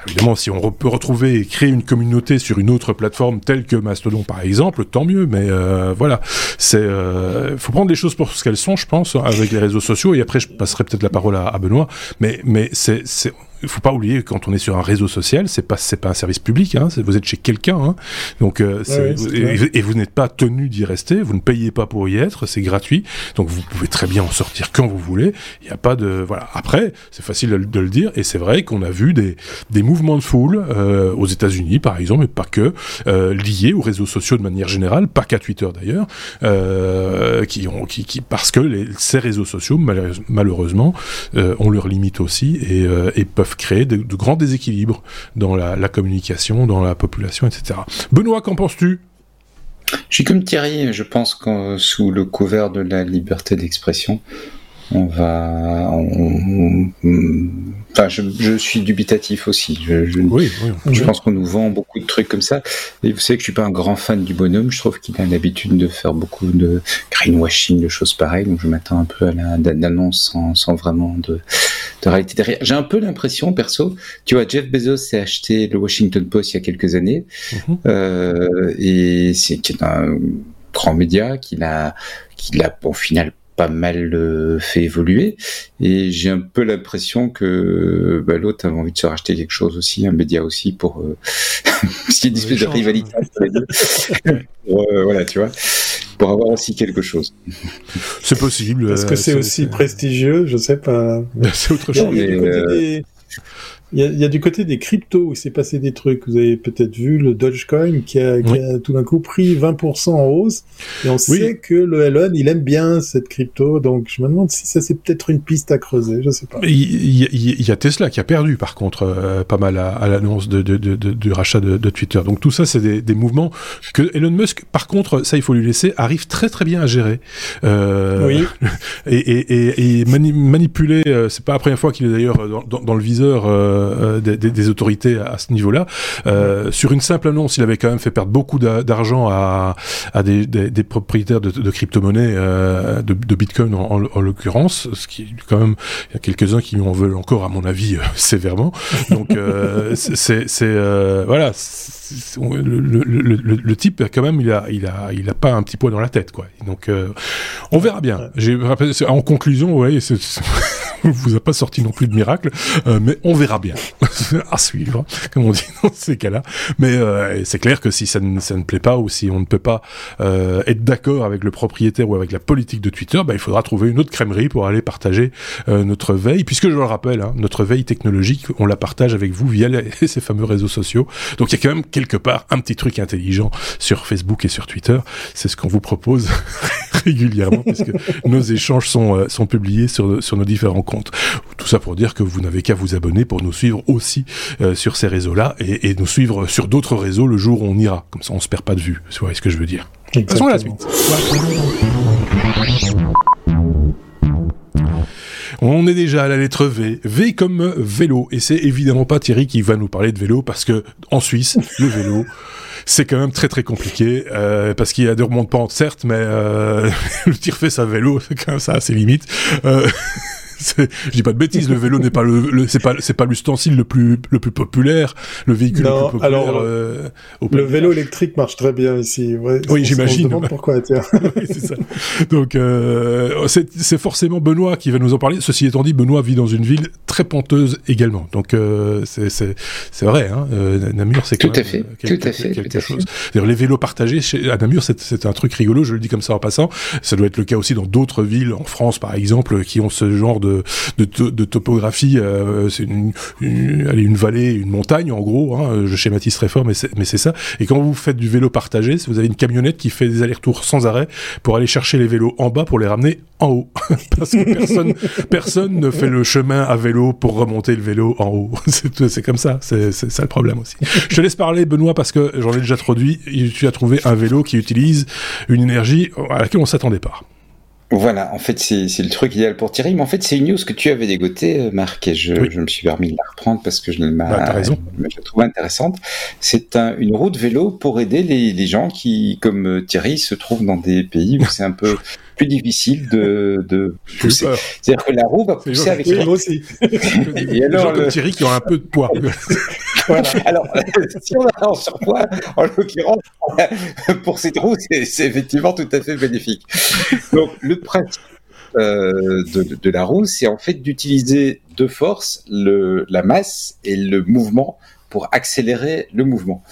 évidemment, si on peut retrouver et créer une communauté sur une autre plateforme telle que Mastodon par exemple, tant mieux. Mais euh, voilà, c'est euh, faut prendre les choses pour ce qu'elles sont, je pense, avec les réseaux sociaux. Et après, je passerai peut-être la parole à, Benoît. Mais mais c'est il faut pas oublier que quand on est sur un réseau social, c'est pas c'est pas un service public, hein, vous êtes chez quelqu'un, hein, donc euh, ouais, et, et, vous n'êtes pas tenu d'y rester, vous ne payez pas pour y être, c'est gratuit, donc vous pouvez très bien en sortir quand vous voulez. Il n'y a pas de voilà. Après, c'est facile de, de, le dire et c'est vrai qu'on a vu des des mouvements de foule euh, aux États-Unis par exemple, mais pas que euh, liés aux réseaux sociaux de manière générale, pas qu'à Twitter d'ailleurs, euh, qui ont qui, qui parce que les, ces réseaux sociaux malheureusement euh, ont leurs limites aussi et, euh, et peuvent créer de, de grands déséquilibres dans la, la, communication, dans la population, etc. Benoît, qu'en penses-tu? Je suis comme Thierry, je pense que sous le couvert de la liberté d'expression, on va. On, on, enfin, je, je, suis dubitatif aussi. Je, je, oui, oui, je pense qu'on nous vend beaucoup de trucs comme ça. Et vous savez que je suis pas un grand fan du bonhomme. Je trouve qu'il a l'habitude de faire beaucoup de greenwashing, de choses pareilles. Donc je m'attends un peu à l'annonce sans, sans, vraiment de, de réalité derrière. J'ai un peu l'impression, perso, tu vois, Jeff Bezos s'est acheté le Washington Post il y a quelques années. Mm -hmm. euh, et c'est un grand média qu'il a, qu'il a au final pas mal euh, fait évoluer et j'ai un peu l'impression que bah, l'autre avait envie de se racheter quelque chose aussi, un média aussi pour euh... parce qu'il y a une espèce de rivalité entre les deux. pour, euh, voilà, tu vois, pour avoir aussi quelque chose. C'est possible. Est-ce que c'est aussi prestigieux Je sais pas. C'est autre chose. Mais, mais, il y, a, il y, a, du côté des cryptos où s'est passé des trucs. Vous avez peut-être vu le Dogecoin qui a, qui a tout d'un coup pris 20% en hausse. Et on oui. sait que le Elon, il aime bien cette crypto. Donc je me demande si ça c'est peut-être une piste à creuser. Je sais pas. Il, il, il y, a Tesla qui a perdu par contre euh, pas mal à, à l'annonce de, de, de, du rachat de, Twitter. Donc tout ça c'est des, des, mouvements que Elon Musk, par contre, ça il faut lui laisser, arrive très très bien à gérer. Euh, oui. Et, et, et, et mani manipuler. Euh, c'est pas la première fois qu'il est d'ailleurs dans, dans, dans, le viseur. Euh, des, autorités à, ce niveau-là. sur une simple annonce, il avait quand même fait perdre beaucoup d'argent à, à des, propriétaires de, de crypto-monnaies, de, de, Bitcoin en, en, l'occurrence, ce qui quand même, il y a quelques-uns qui en veulent encore, à mon avis, sévèrement. Donc c'est voilà le, type quand même il a il a il a pas un petit poids dans la tête quoi donc euh, on verra bien en conclusion ouais vous a pas sorti non plus de miracle euh, mais on verra bien à suivre comme on dit dans ces cas-là mais euh, c'est clair que si ça ne, ça ne plaît pas ou si on ne peut pas être d'accord avec le propriétaire ou avec la politique de Twitter bah, il faudra trouver une autre crèmerie pour aller partager notre veille puisque je le rappelle hein, notre veille technologique on la partage avec vous via ces fameux réseaux sociaux donc il y a quand même quelque part un petit truc intelligent sur Facebook et sur Twitter. C'est ce qu'on vous propose régulièrement puisque nos échanges sont, euh, sont publiés sur, sur nos différents comptes. Tout ça pour dire que vous n'avez qu'à vous abonner pour nous suivre aussi euh, sur ces réseaux-là et, nous suivre sur d'autres réseaux le jour où on ira. Comme ça, on se perd pas de vue. Vous voyez ce que je veux dire. Passons à la suite. On est déjà à la lettre V. V comme vélo. Et c'est évidemment pas Thierry qui va nous parler de vélo parce que en Suisse, le vélo, c'est quand même très très compliqué euh, parce qu'il y a des remontes certes, mais euh, le tir fait à vélo, c'est quand même ça à ses limites. Euh, je dis pas de bêtises, le vélo n'est pas le, c'est pas c'est pas l'ustensile le plus le plus populaire, le véhicule le plus populaire. Alors, euh, le vélo électrique marche très bien ici. oui, j'imagine. Pourquoi tiens. oui, c'est ça. Donc euh, c'est forcément Benoît qui va nous en parler. Ceci étant dit, Benoît vit dans une ville très ponteuse également. Donc euh, c'est c'est vrai. Hein, euh, Namur, c'est tout à fait, tout à fait, quelque chose. Les vélos partagés chez, à Namur, c'est un truc rigolo. Je le dis comme ça en passant. Ça doit être le cas aussi dans d'autres villes en France, par exemple, qui ont ce genre de de, topographie. Euh, c'est une, une, vallée, une montagne en gros. Hein, je schématise très fort, mais c'est ça. Et quand vous faites du vélo partagé, vous avez une camionnette qui fait des allers-retours sans arrêt pour aller chercher les vélos en bas pour les ramener en haut, parce que personne personne ne fait le chemin à vélo pour remonter le vélo en haut. c'est comme ça. C'est ça le problème aussi. Je te laisse parler, Benoît, parce que j'en ai déjà introduit. Tu as trouvé un vélo qui utilise une énergie à laquelle on s'attendait pas. Voilà, en fait, c'est le truc idéal pour Thierry, mais en fait, c'est une news que tu avais dégoté, euh, Marc, et je, je, me suis permis de la reprendre parce que je ne bah, raison. je la trouve intéressante. C'est un, une route vélo pour aider les, les gens qui, comme euh, Thierry, se trouvent dans des pays où c'est un peu plus difficile de, de pousser. C'est-à-dire que la roue va pousser avec oui, aussi. Et alors, le... Thierry qui ont un peu de poids. voilà. Alors, si on a un surpoids, en l'occurrence, pour cette roue, c'est effectivement tout à fait bénéfique. Donc, le principe euh, de, de, la roue, c'est en fait d'utiliser de force le, la masse et le mouvement pour accélérer le mouvement.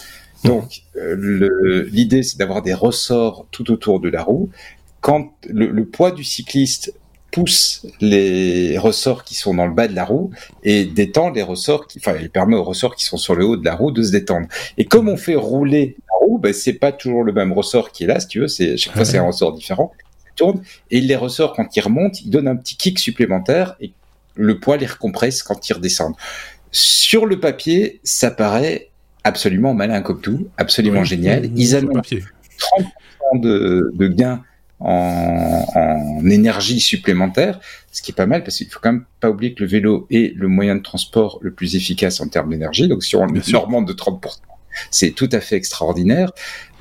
Donc, euh, l'idée, c'est d'avoir des ressorts tout autour de la roue quand le, poids du cycliste pousse les ressorts qui sont dans le bas de la roue et détend les ressorts qui, enfin, il permet aux ressorts qui sont sur le haut de la roue de se détendre. Et comme on fait rouler la roue, ben, c'est pas toujours le même ressort qui est là, si tu veux, c'est, chaque fois c'est un ressort différent. Tourne et les ressorts, quand ils remontent, ils donnent un petit kick supplémentaire et le poids les recompresse quand ils redescendent. Sur le papier, ça paraît absolument malin comme tout, absolument génial. Ils annoncent 30% de, de gains en, en, énergie supplémentaire, ce qui est pas mal parce qu'il faut quand même pas oublier que le vélo est le moyen de transport le plus efficace en termes d'énergie. Donc si on remonte de 30%, c'est tout à fait extraordinaire.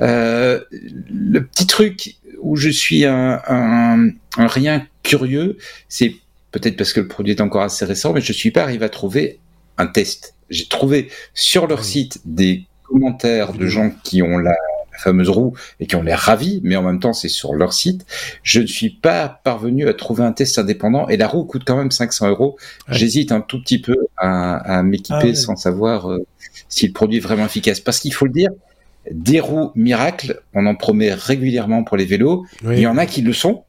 Euh, le petit truc où je suis un, un, un rien curieux, c'est peut-être parce que le produit est encore assez récent, mais je suis pas arrivé à trouver un test. J'ai trouvé sur leur site des commentaires de gens qui ont la fameuse roue et qui ont l'air ravis, mais en même temps c'est sur leur site. Je ne suis pas parvenu à trouver un test indépendant et la roue coûte quand même 500 euros. J'hésite un tout petit peu à, m'équiper ah sans savoir euh, si le produit est vraiment efficace. Parce qu'il faut le dire, des roues miracles, on en promet régulièrement pour les vélos. Il y en a qui le sont,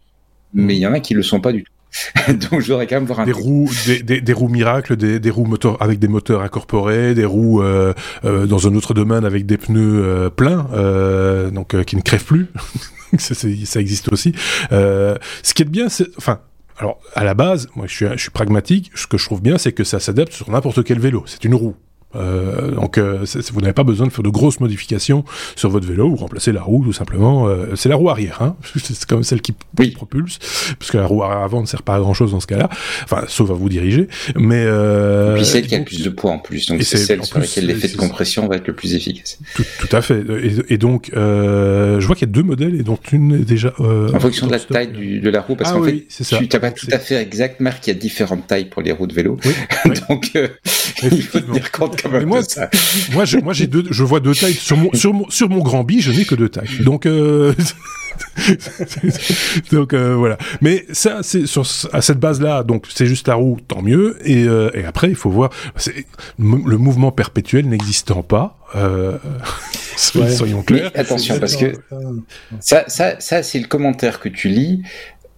mais il y en a qui le sont pas du tout. Donc je voudrais quand même voir un des roues, des, des, roues miracles, des, des, roues moteurs avec des moteurs incorporés, des roues euh, euh, dans un autre domaine avec des pneus euh, pleins, euh, donc euh, qui ne crèvent plus. ça, ça, existe aussi. ce qui est bien, c'est, enfin, alors à la base, moi je suis, je suis pragmatique. Ce que je trouve bien, c'est que ça s'adapte sur n'importe quel vélo. C'est une roue. Euh, donc euh, vous n'avez pas besoin de faire de grosses modifications sur votre vélo, vous remplacez la roue tout simplement. Euh, c'est la roue arrière, hein, c'est comme celle qui propulse, parce que la roue avant ne sert pas à grand chose dans ce cas-là, enfin sauf à vous diriger. Mais et puis celle qui a le plus de poids en plus, donc c'est celle sur laquelle l'effet de compression va être le plus efficace. Tout, à fait. Et, donc je vois qu'il y a deux modèles et dont une est déjà en fonction de la taille de la roue, parce ah qu'en fait tu n'as pas tout à fait exact, Marc, il y a différentes tailles pour les roues de vélo, donc il faut tenir compte moi, moi, je, moi, j'ai deux, je vois deux tailles sur mon, sur mon, sur mon grand bi, je n'ai que deux tailles. Donc, euh... donc euh, voilà. Mais ça, c'est sur à cette base-là, donc c'est juste la roue, tant mieux. Et, euh, et après, il faut voir. Le mouvement perpétuel n'existant pas. Euh, soyons clairs. Mais attention, parce que ça, ça, ça c'est le commentaire que tu lis.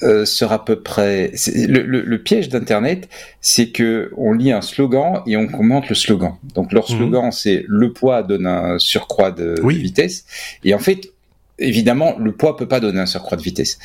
Euh, sera à peu près. Le, le, le, piège d'Internet, c'est que on lit un slogan et on commente le slogan. Donc leur mhm. slogan, c'est le poids donne un surcroît de, vitesse. Et en fait, évidemment, le poids peut pas donner un surcroît de vitesse.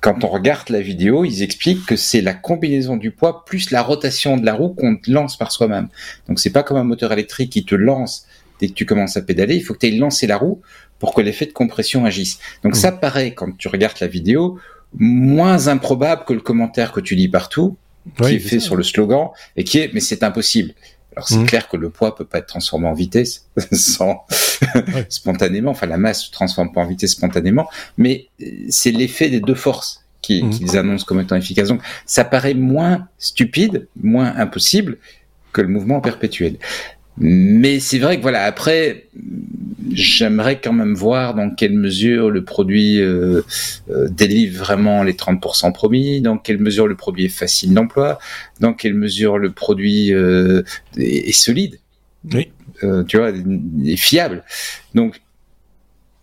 Quand on regarde la vidéo, ils expliquent que c'est la combinaison du poids plus la rotation de la roue qu'on lance par soi-même. Donc c'est pas comme un moteur électrique qui te lance dès que tu commences à pédaler. Il faut que tu aies lancé la roue pour que l'effet de compression agisse. Donc mhm. ça paraît quand tu regardes la vidéo moins improbable que le commentaire que tu lis partout, qui est fait sur le slogan, et qui est, mais c'est impossible. Alors c'est mmh. clair que le poids peut pas être transformé en vitesse sans spontanément, enfin la masse se transforme pas en vitesse spontanément, mais euh, c'est l'effet des deux forces qui, mmh. qu'ils annoncent comme étant efficaces. Donc ça paraît moins stupide, moins impossible que le mouvement perpétuel. Mais c'est vrai que voilà, après, j'aimerais quand même voir dans quelle mesure le produit euh, euh, délivre vraiment les 30% promis, dans quelle mesure le produit est facile d'emploi, dans quelle mesure le produit euh, est, solide, oui. tu vois, est fiable. Donc,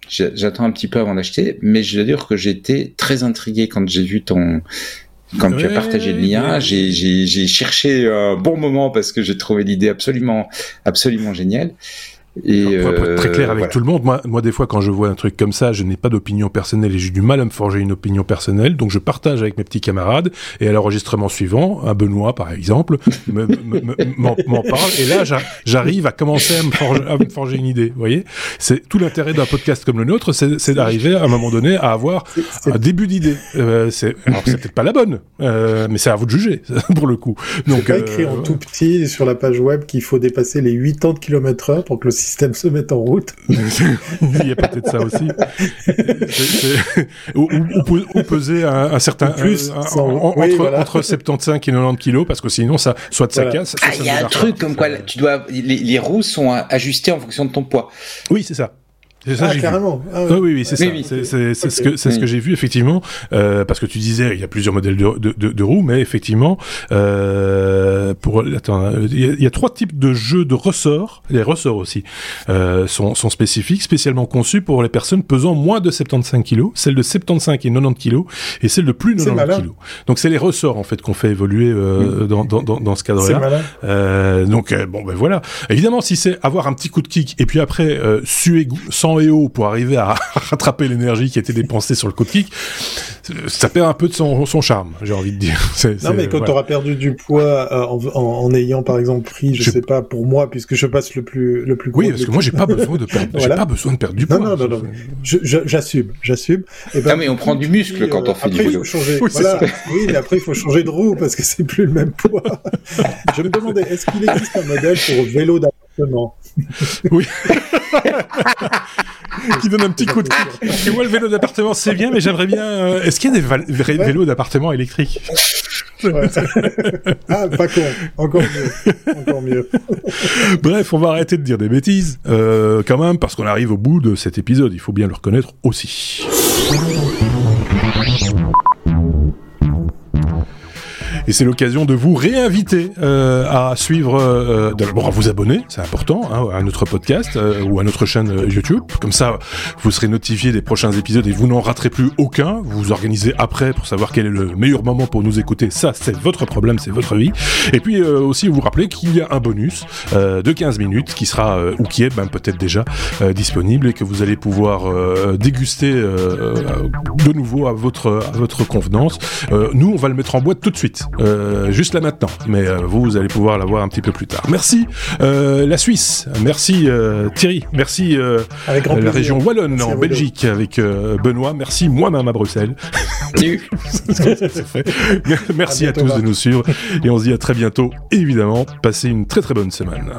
j'attends un petit peu avant d'acheter, mais je dois dire que j'étais très intrigué quand j'ai vu ton quand tu as partagé le lien, j'ai cherché un bon moment parce que j'ai trouvé l'idée absolument, absolument géniale. Et pour, être très clair euh, avec tout le monde, moi, moi des fois quand je vois un truc comme ça, je n'ai pas d'opinion personnelle et j'ai du mal à me forger une opinion personnelle, donc je partage avec mes petits camarades et à l'enregistrement suivant, un Benoît par exemple m'en parle et là j'arrive à commencer à me, forger, à me, forger, une idée. Vous voyez, c'est tout l'intérêt d'un podcast comme le nôtre, c'est d'arriver à un moment donné à avoir un début d'idée. Euh, c'est alors c'est peut-être pas la bonne, euh, mais c'est à vous de juger pour le coup. Donc pas écrit en tout petit sur la page web qu'il faut dépasser les 80 km/h pour que le système se met en route. Il y a peut-être ça aussi. ou, peser un, certain plus entre, 75 et 90 kilos parce que sinon ça soit de sa casse. Ah, il y a un truc comme quoi tu dois les roues sont ajustées en fonction de ton poids. Oui, c'est ça. C'est ça, ah, carrément. Ah, oui, oui, c'est ça. c'est ce que c'est ce que j'ai vu effectivement, euh, parce que tu disais il y a plusieurs modèles de, de, de, roues, mais effectivement, euh, pour attends, il y, a, trois types de jeux de ressorts. Les ressorts aussi euh, sont, sont spécifiques, spécialement conçus pour les personnes pesant moins de 75 kilos, celles de 75 et 90 kilos, et celles de plus de 90 kilos. Donc c'est les ressorts en fait qu'on fait évoluer euh, dans, dans, dans, dans, ce cadre-là. Euh, donc euh, bon ben voilà. Évidemment, si c'est avoir un petit coup de kick et puis après suer sans et haut pour arriver à rattraper l'énergie qui était dépensée sur le coup de kick, ça perd un peu de son, son charme, j'ai envie de dire. non, mais quand tu auras perdu du poids euh, en, en, ayant, par exemple, pris, je, sais pas, pour moi, puisque je passe le plus, le plus gros. Oui, parce que moi, j'ai pas besoin de perdre, j'ai pas besoin de perdre du poids. Non, non, non, non. J'assume, j'assume. Et ben, non, mais on prend du muscle quand on fait du vélo. Changer, oui, voilà. oui, mais après, il faut changer de roue parce que c'est plus le même poids. je me demandais, est-ce qu'il existe un modèle pour vélo d'appartement Oui. qui donne un petit coup de kick. Et moi, le vélo d'appartement, c'est bien, mais j'aimerais bien. Euh, est-ce qu'il y a des vélos d'appartement électriques? Ah, pas con. Encore mieux. Encore mieux. Bref, on va arrêter de dire des bêtises, euh, quand même, parce qu'on arrive au bout de cet épisode. Il faut bien le reconnaître aussi. Et c'est l'occasion de vous réinviter euh, à suivre, euh, d'abord à vous abonner, c'est important, hein, à notre podcast euh, ou à notre chaîne YouTube. Comme ça, vous serez notifié des prochains épisodes et vous n'en raterez plus aucun. Vous vous organisez après pour savoir quel est le meilleur moment pour nous écouter. Ça, c'est votre problème, c'est votre vie. Et puis aussi vous rappeler qu'il y a un bonus de 15 minutes qui sera ou qui est ben, peut-être déjà disponible et que vous allez pouvoir déguster de nouveau à votre à votre convenance. nous, on va le mettre en boîte tout de suite. Juste là maintenant. Mais vous, vous allez pouvoir la voir un petit peu plus tard. Merci la Suisse, merci Thierry, merci la région Wallonne en Belgique avec Benoît, merci moi-même à Bruxelles. merci à, tous de nous suivre et on se dit à très bientôt. Évidemment, passez une très très bonne semaine.